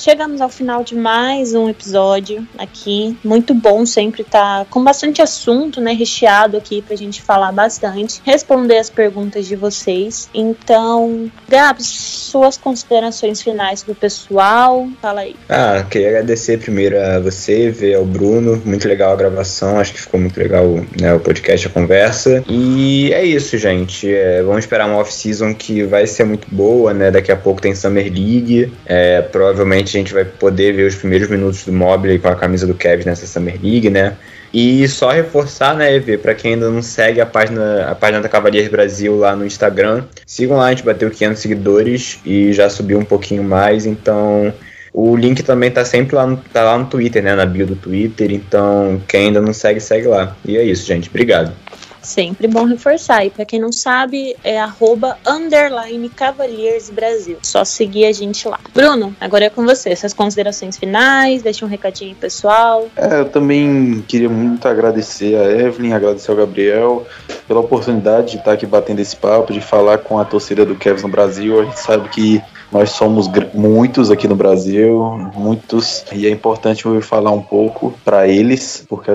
Chegamos ao final de mais um episódio aqui. Muito bom sempre estar tá com bastante assunto, né? Recheado aqui pra gente falar bastante, responder as perguntas de vocês. Então, Gabs, suas considerações finais pro pessoal, fala aí. Ah, queria agradecer primeiro a você, ver ao Bruno, muito legal a gravação, acho que ficou muito legal né, o podcast, a conversa. E é isso, gente. É, vamos esperar uma off-season que vai ser muito boa, né? Daqui a pouco tem Summer League. É, provavelmente gente vai poder ver os primeiros minutos do Mobley com a camisa do Kevin nessa Summer League, né? E só reforçar, né, Eve, para quem ainda não segue a página, a página da Cavaliers Brasil lá no Instagram, sigam lá, a gente bateu 500 seguidores e já subiu um pouquinho mais, então o link também tá sempre lá no, tá lá no Twitter, né, na bio do Twitter, então quem ainda não segue, segue lá. E é isso, gente, obrigado. Sempre bom reforçar. E para quem não sabe, é arroba underline Cavaliers Brasil. Só seguir a gente lá. Bruno, agora é com você. Essas considerações finais, deixa um recadinho pessoal. É, eu também queria muito agradecer a Evelyn, agradecer ao Gabriel pela oportunidade de estar aqui batendo esse papo, de falar com a torcida do Cavs no Brasil. A gente sabe que nós somos muitos aqui no Brasil, muitos, e é importante eu falar um pouco para eles, porque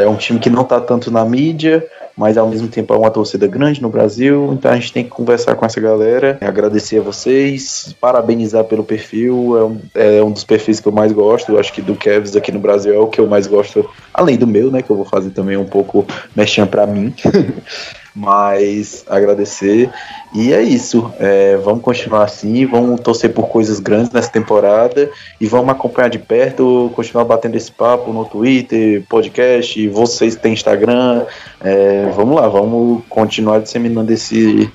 é um time que não está tanto na mídia, mas ao mesmo tempo é uma torcida grande no Brasil, então a gente tem que conversar com essa galera, agradecer a vocês, parabenizar pelo perfil, é um, é um dos perfis que eu mais gosto, acho que do Kevs aqui no Brasil é o que eu mais gosto, além do meu, né, que eu vou fazer também um pouco mexendo para mim. mas agradecer. E é isso. É, vamos continuar assim, vamos torcer por coisas grandes nessa temporada e vamos acompanhar de perto, continuar batendo esse papo no Twitter, podcast, vocês têm Instagram. É, vamos lá, vamos continuar disseminando esse,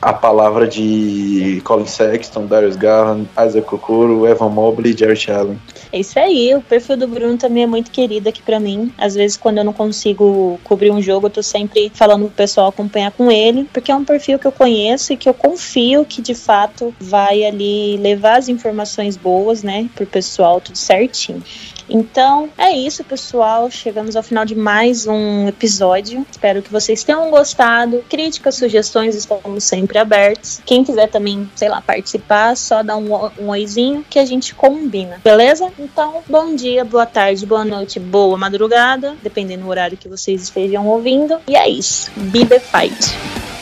a palavra de Colin Sexton, Darius Garland, Isaac Okoro, Evan Mobley e Jarrett Allen. É isso aí, o perfil do Bruno também é muito querido aqui para mim. Às vezes, quando eu não consigo cobrir um jogo, eu tô sempre falando pro pessoal acompanhar com ele, porque é um perfil que eu conheço e que eu confio que de fato vai ali levar as informações boas, né, pro pessoal, tudo certinho. Então é isso, pessoal. Chegamos ao final de mais um episódio. Espero que vocês tenham gostado. Críticas, sugestões, estamos sempre abertos. Quem quiser também, sei lá, participar, só dá um, um oizinho que a gente combina, beleza? Então, bom dia, boa tarde, boa noite, boa madrugada, dependendo do horário que vocês estejam ouvindo. E é isso. Be the fight.